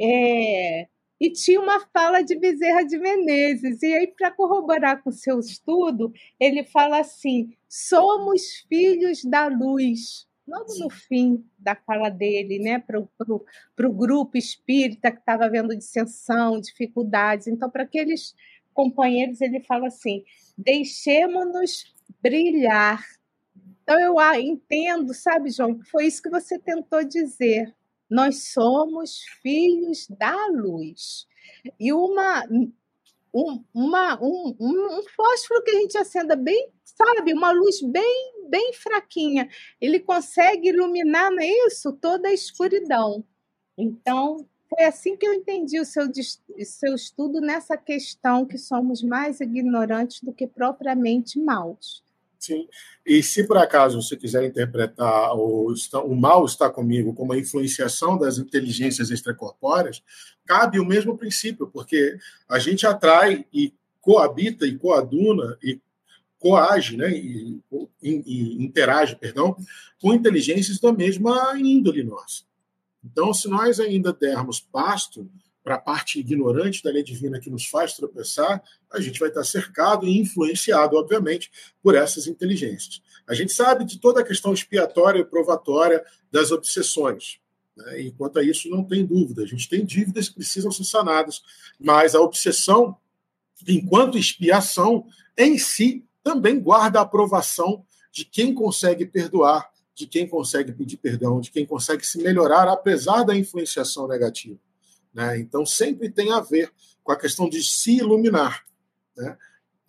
é, e tinha uma fala de Bezerra de Menezes. E aí, para corroborar com o seu estudo, ele fala assim: somos filhos da luz. Logo no fim da fala dele, né, para o grupo espírita que estava vendo dissensão, dificuldades. Então, para aqueles companheiros, ele fala assim: deixemos-nos brilhar. Então, eu entendo, sabe, João, que foi isso que você tentou dizer nós somos filhos da luz. E uma, um, uma, um, um, fósforo que a gente acenda bem, sabe, uma luz bem, bem fraquinha, ele consegue iluminar, não é isso? Toda a escuridão. Então, foi assim que eu entendi o seu, seu estudo nessa questão que somos mais ignorantes do que propriamente maus. Sim. E se por acaso você quiser interpretar o, o mal está comigo como a influenciação das inteligências extracorpóreas, cabe o mesmo princípio, porque a gente atrai e coabita e coaduna e coage, né, e, e, e interage, perdão, com inteligências da mesma índole nossa. Então, se nós ainda dermos pasto para a parte ignorante da lei divina que nos faz tropeçar, a gente vai estar cercado e influenciado, obviamente, por essas inteligências. A gente sabe de toda a questão expiatória e provatória das obsessões. Né? E quanto a isso, não tem dúvida. A gente tem dívidas que precisam ser sanadas, mas a obsessão, enquanto expiação, em si também guarda a aprovação de quem consegue perdoar, de quem consegue pedir perdão, de quem consegue se melhorar, apesar da influenciação negativa. Né? Então, sempre tem a ver com a questão de se iluminar. Né?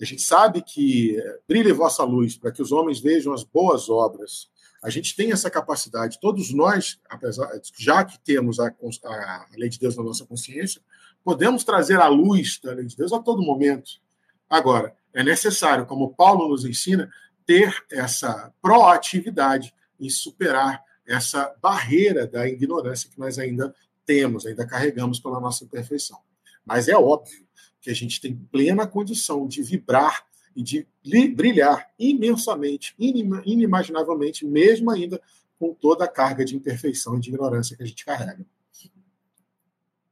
A gente sabe que eh, brilhe vossa luz para que os homens vejam as boas obras. A gente tem essa capacidade, todos nós, apesar, já que temos a, a lei de Deus na nossa consciência, podemos trazer a luz da lei de Deus a todo momento. Agora, é necessário, como Paulo nos ensina, ter essa proatividade em superar essa barreira da ignorância que nós ainda temos, ainda carregamos pela nossa imperfeição. Mas é óbvio que a gente tem plena condição de vibrar e de brilhar imensamente, inimaginavelmente, mesmo ainda com toda a carga de imperfeição e de ignorância que a gente carrega.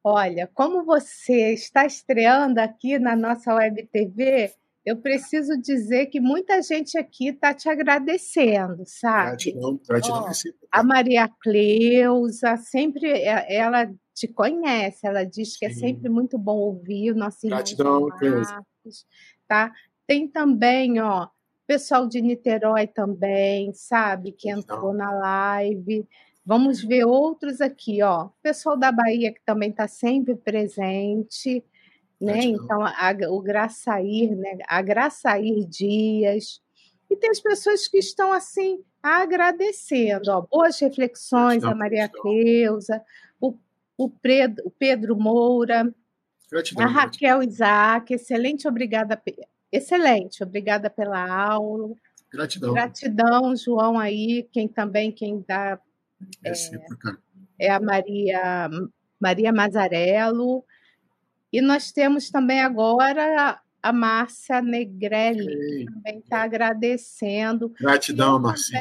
Olha, como você está estreando aqui na nossa web TV, eu preciso dizer que muita gente aqui está te agradecendo, sabe? Gratidão, gratidão. a Maria Cleusa, sempre é, ela te conhece, ela diz que é Sim. é sempre muito bom ouvir o nosso irmão. Gratidão, Cleusa. Tá? Tem também, ó, pessoal de Niterói também, sabe, que entrou na live. Vamos ver outros aqui, ó. Pessoal da Bahia que também está sempre presente, né? Então, a, o Graçair, né? A Graçair Dias. E tem as pessoas que estão assim agradecendo, ó. Boas reflexões, a Maria Cleusa, o, o, Pedro, o Pedro Moura, Gratidão, a Raquel Isaac, excelente, obrigada, excelente, obrigada pela aula. Gratidão. Gratidão, João aí, quem também quem dá é, é a Maria, Maria Mazarello. E nós temos também agora a Márcia Negrelli, que também está agradecendo. Gratidão, Márcia.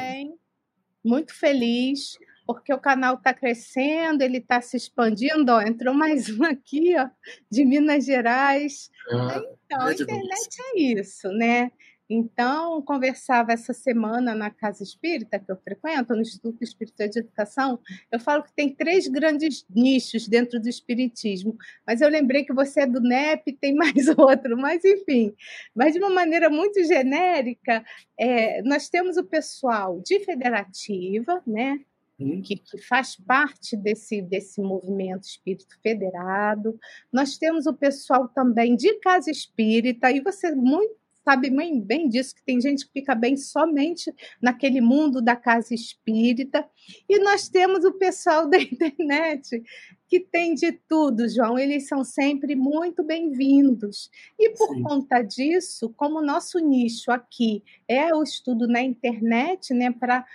Muito feliz, porque o canal está crescendo, ele está se expandindo. Ó, entrou mais um aqui, ó, de Minas Gerais. Ah, então, a internet é isso, né? Então, conversava essa semana na Casa Espírita, que eu frequento, no Instituto Espírita de Educação, eu falo que tem três grandes nichos dentro do Espiritismo, mas eu lembrei que você é do NEP, tem mais outro, mas enfim. Mas de uma maneira muito genérica, é, nós temos o pessoal de federativa, né? Hum. Que, que, faz parte desse, desse movimento espírito federado. Nós temos o pessoal também de casa espírita, e você muito sabe bem, bem disso, que tem gente que fica bem somente naquele mundo da casa espírita. E nós temos o pessoal da internet que tem de tudo, João. Eles são sempre muito bem-vindos. E por Sim. conta disso, como o nosso nicho aqui é o estudo na internet, né, para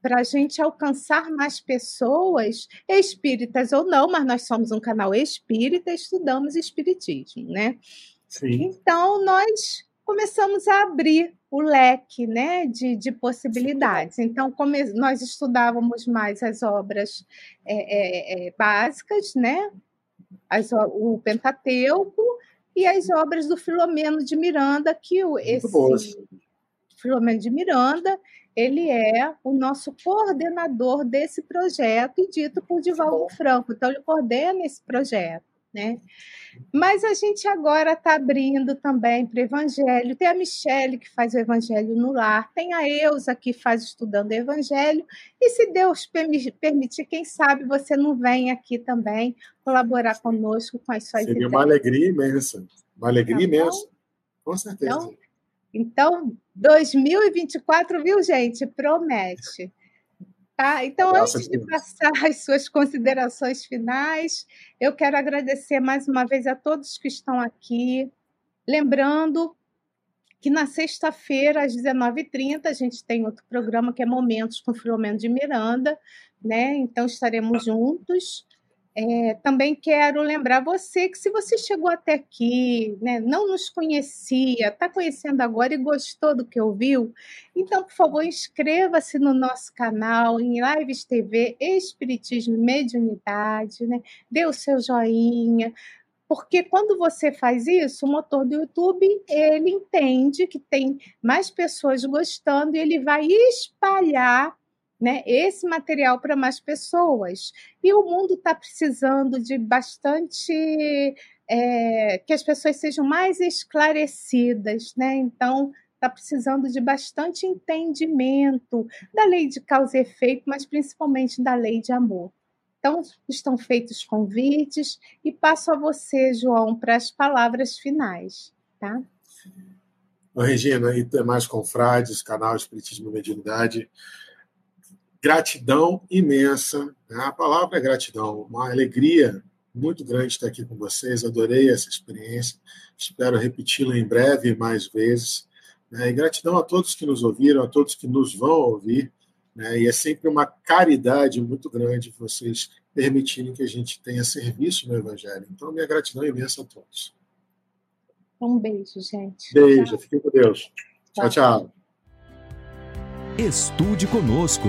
para a gente alcançar mais pessoas, espíritas ou não, mas nós somos um canal espírita, estudamos espiritismo, né? Sim. Então, nós começamos a abrir o leque né, de, de possibilidades. Então, como nós estudávamos mais as obras é, é, é, básicas, né, as, o Pentateuco e as obras do Filomeno de Miranda, que o, esse Filomeno de Miranda ele é o nosso coordenador desse projeto e dito por Divaldo Franco. Então, ele coordena esse projeto. Né? Mas a gente agora está abrindo também para o Evangelho. Tem a Michele que faz o Evangelho no lar, tem a Eusa que faz estudando o Evangelho. E se Deus permitir, quem sabe você não vem aqui também colaborar conosco com as suas Seria ideias. uma alegria imensa. Uma alegria tá imensa. Com certeza. Então, então, 2024, viu, gente? Promete. Tá? Então, Nossa, antes de passar as suas considerações finais, eu quero agradecer mais uma vez a todos que estão aqui. Lembrando que na sexta-feira, às 19h30, a gente tem outro programa que é Momentos com Filomeno de Miranda, né? Então estaremos juntos. É, também quero lembrar você que se você chegou até aqui, né, não nos conhecia, está conhecendo agora e gostou do que ouviu, então, por favor, inscreva-se no nosso canal, em Lives TV, Espiritismo e Mediunidade, né? dê o seu joinha, porque quando você faz isso, o motor do YouTube, ele entende que tem mais pessoas gostando e ele vai espalhar né, esse material para mais pessoas. E o mundo está precisando de bastante. É, que as pessoas sejam mais esclarecidas, né? Então, está precisando de bastante entendimento da lei de causa e efeito, mas principalmente da lei de amor. Então, estão feitos convites e passo a você, João, para as palavras finais, tá? Regina e demais confrades, canal Espiritismo e Mediunidade, gratidão imensa. Né? A palavra é gratidão, uma alegria muito grande estar aqui com vocês. Adorei essa experiência. Espero repeti-la em breve mais vezes. Né? E gratidão a todos que nos ouviram, a todos que nos vão ouvir. Né? E é sempre uma caridade muito grande vocês permitirem que a gente tenha serviço no Evangelho. Então, minha gratidão é imensa a todos. Um beijo, gente. Beijo, fiquem com Deus. Tchau, tchau. Estude conosco.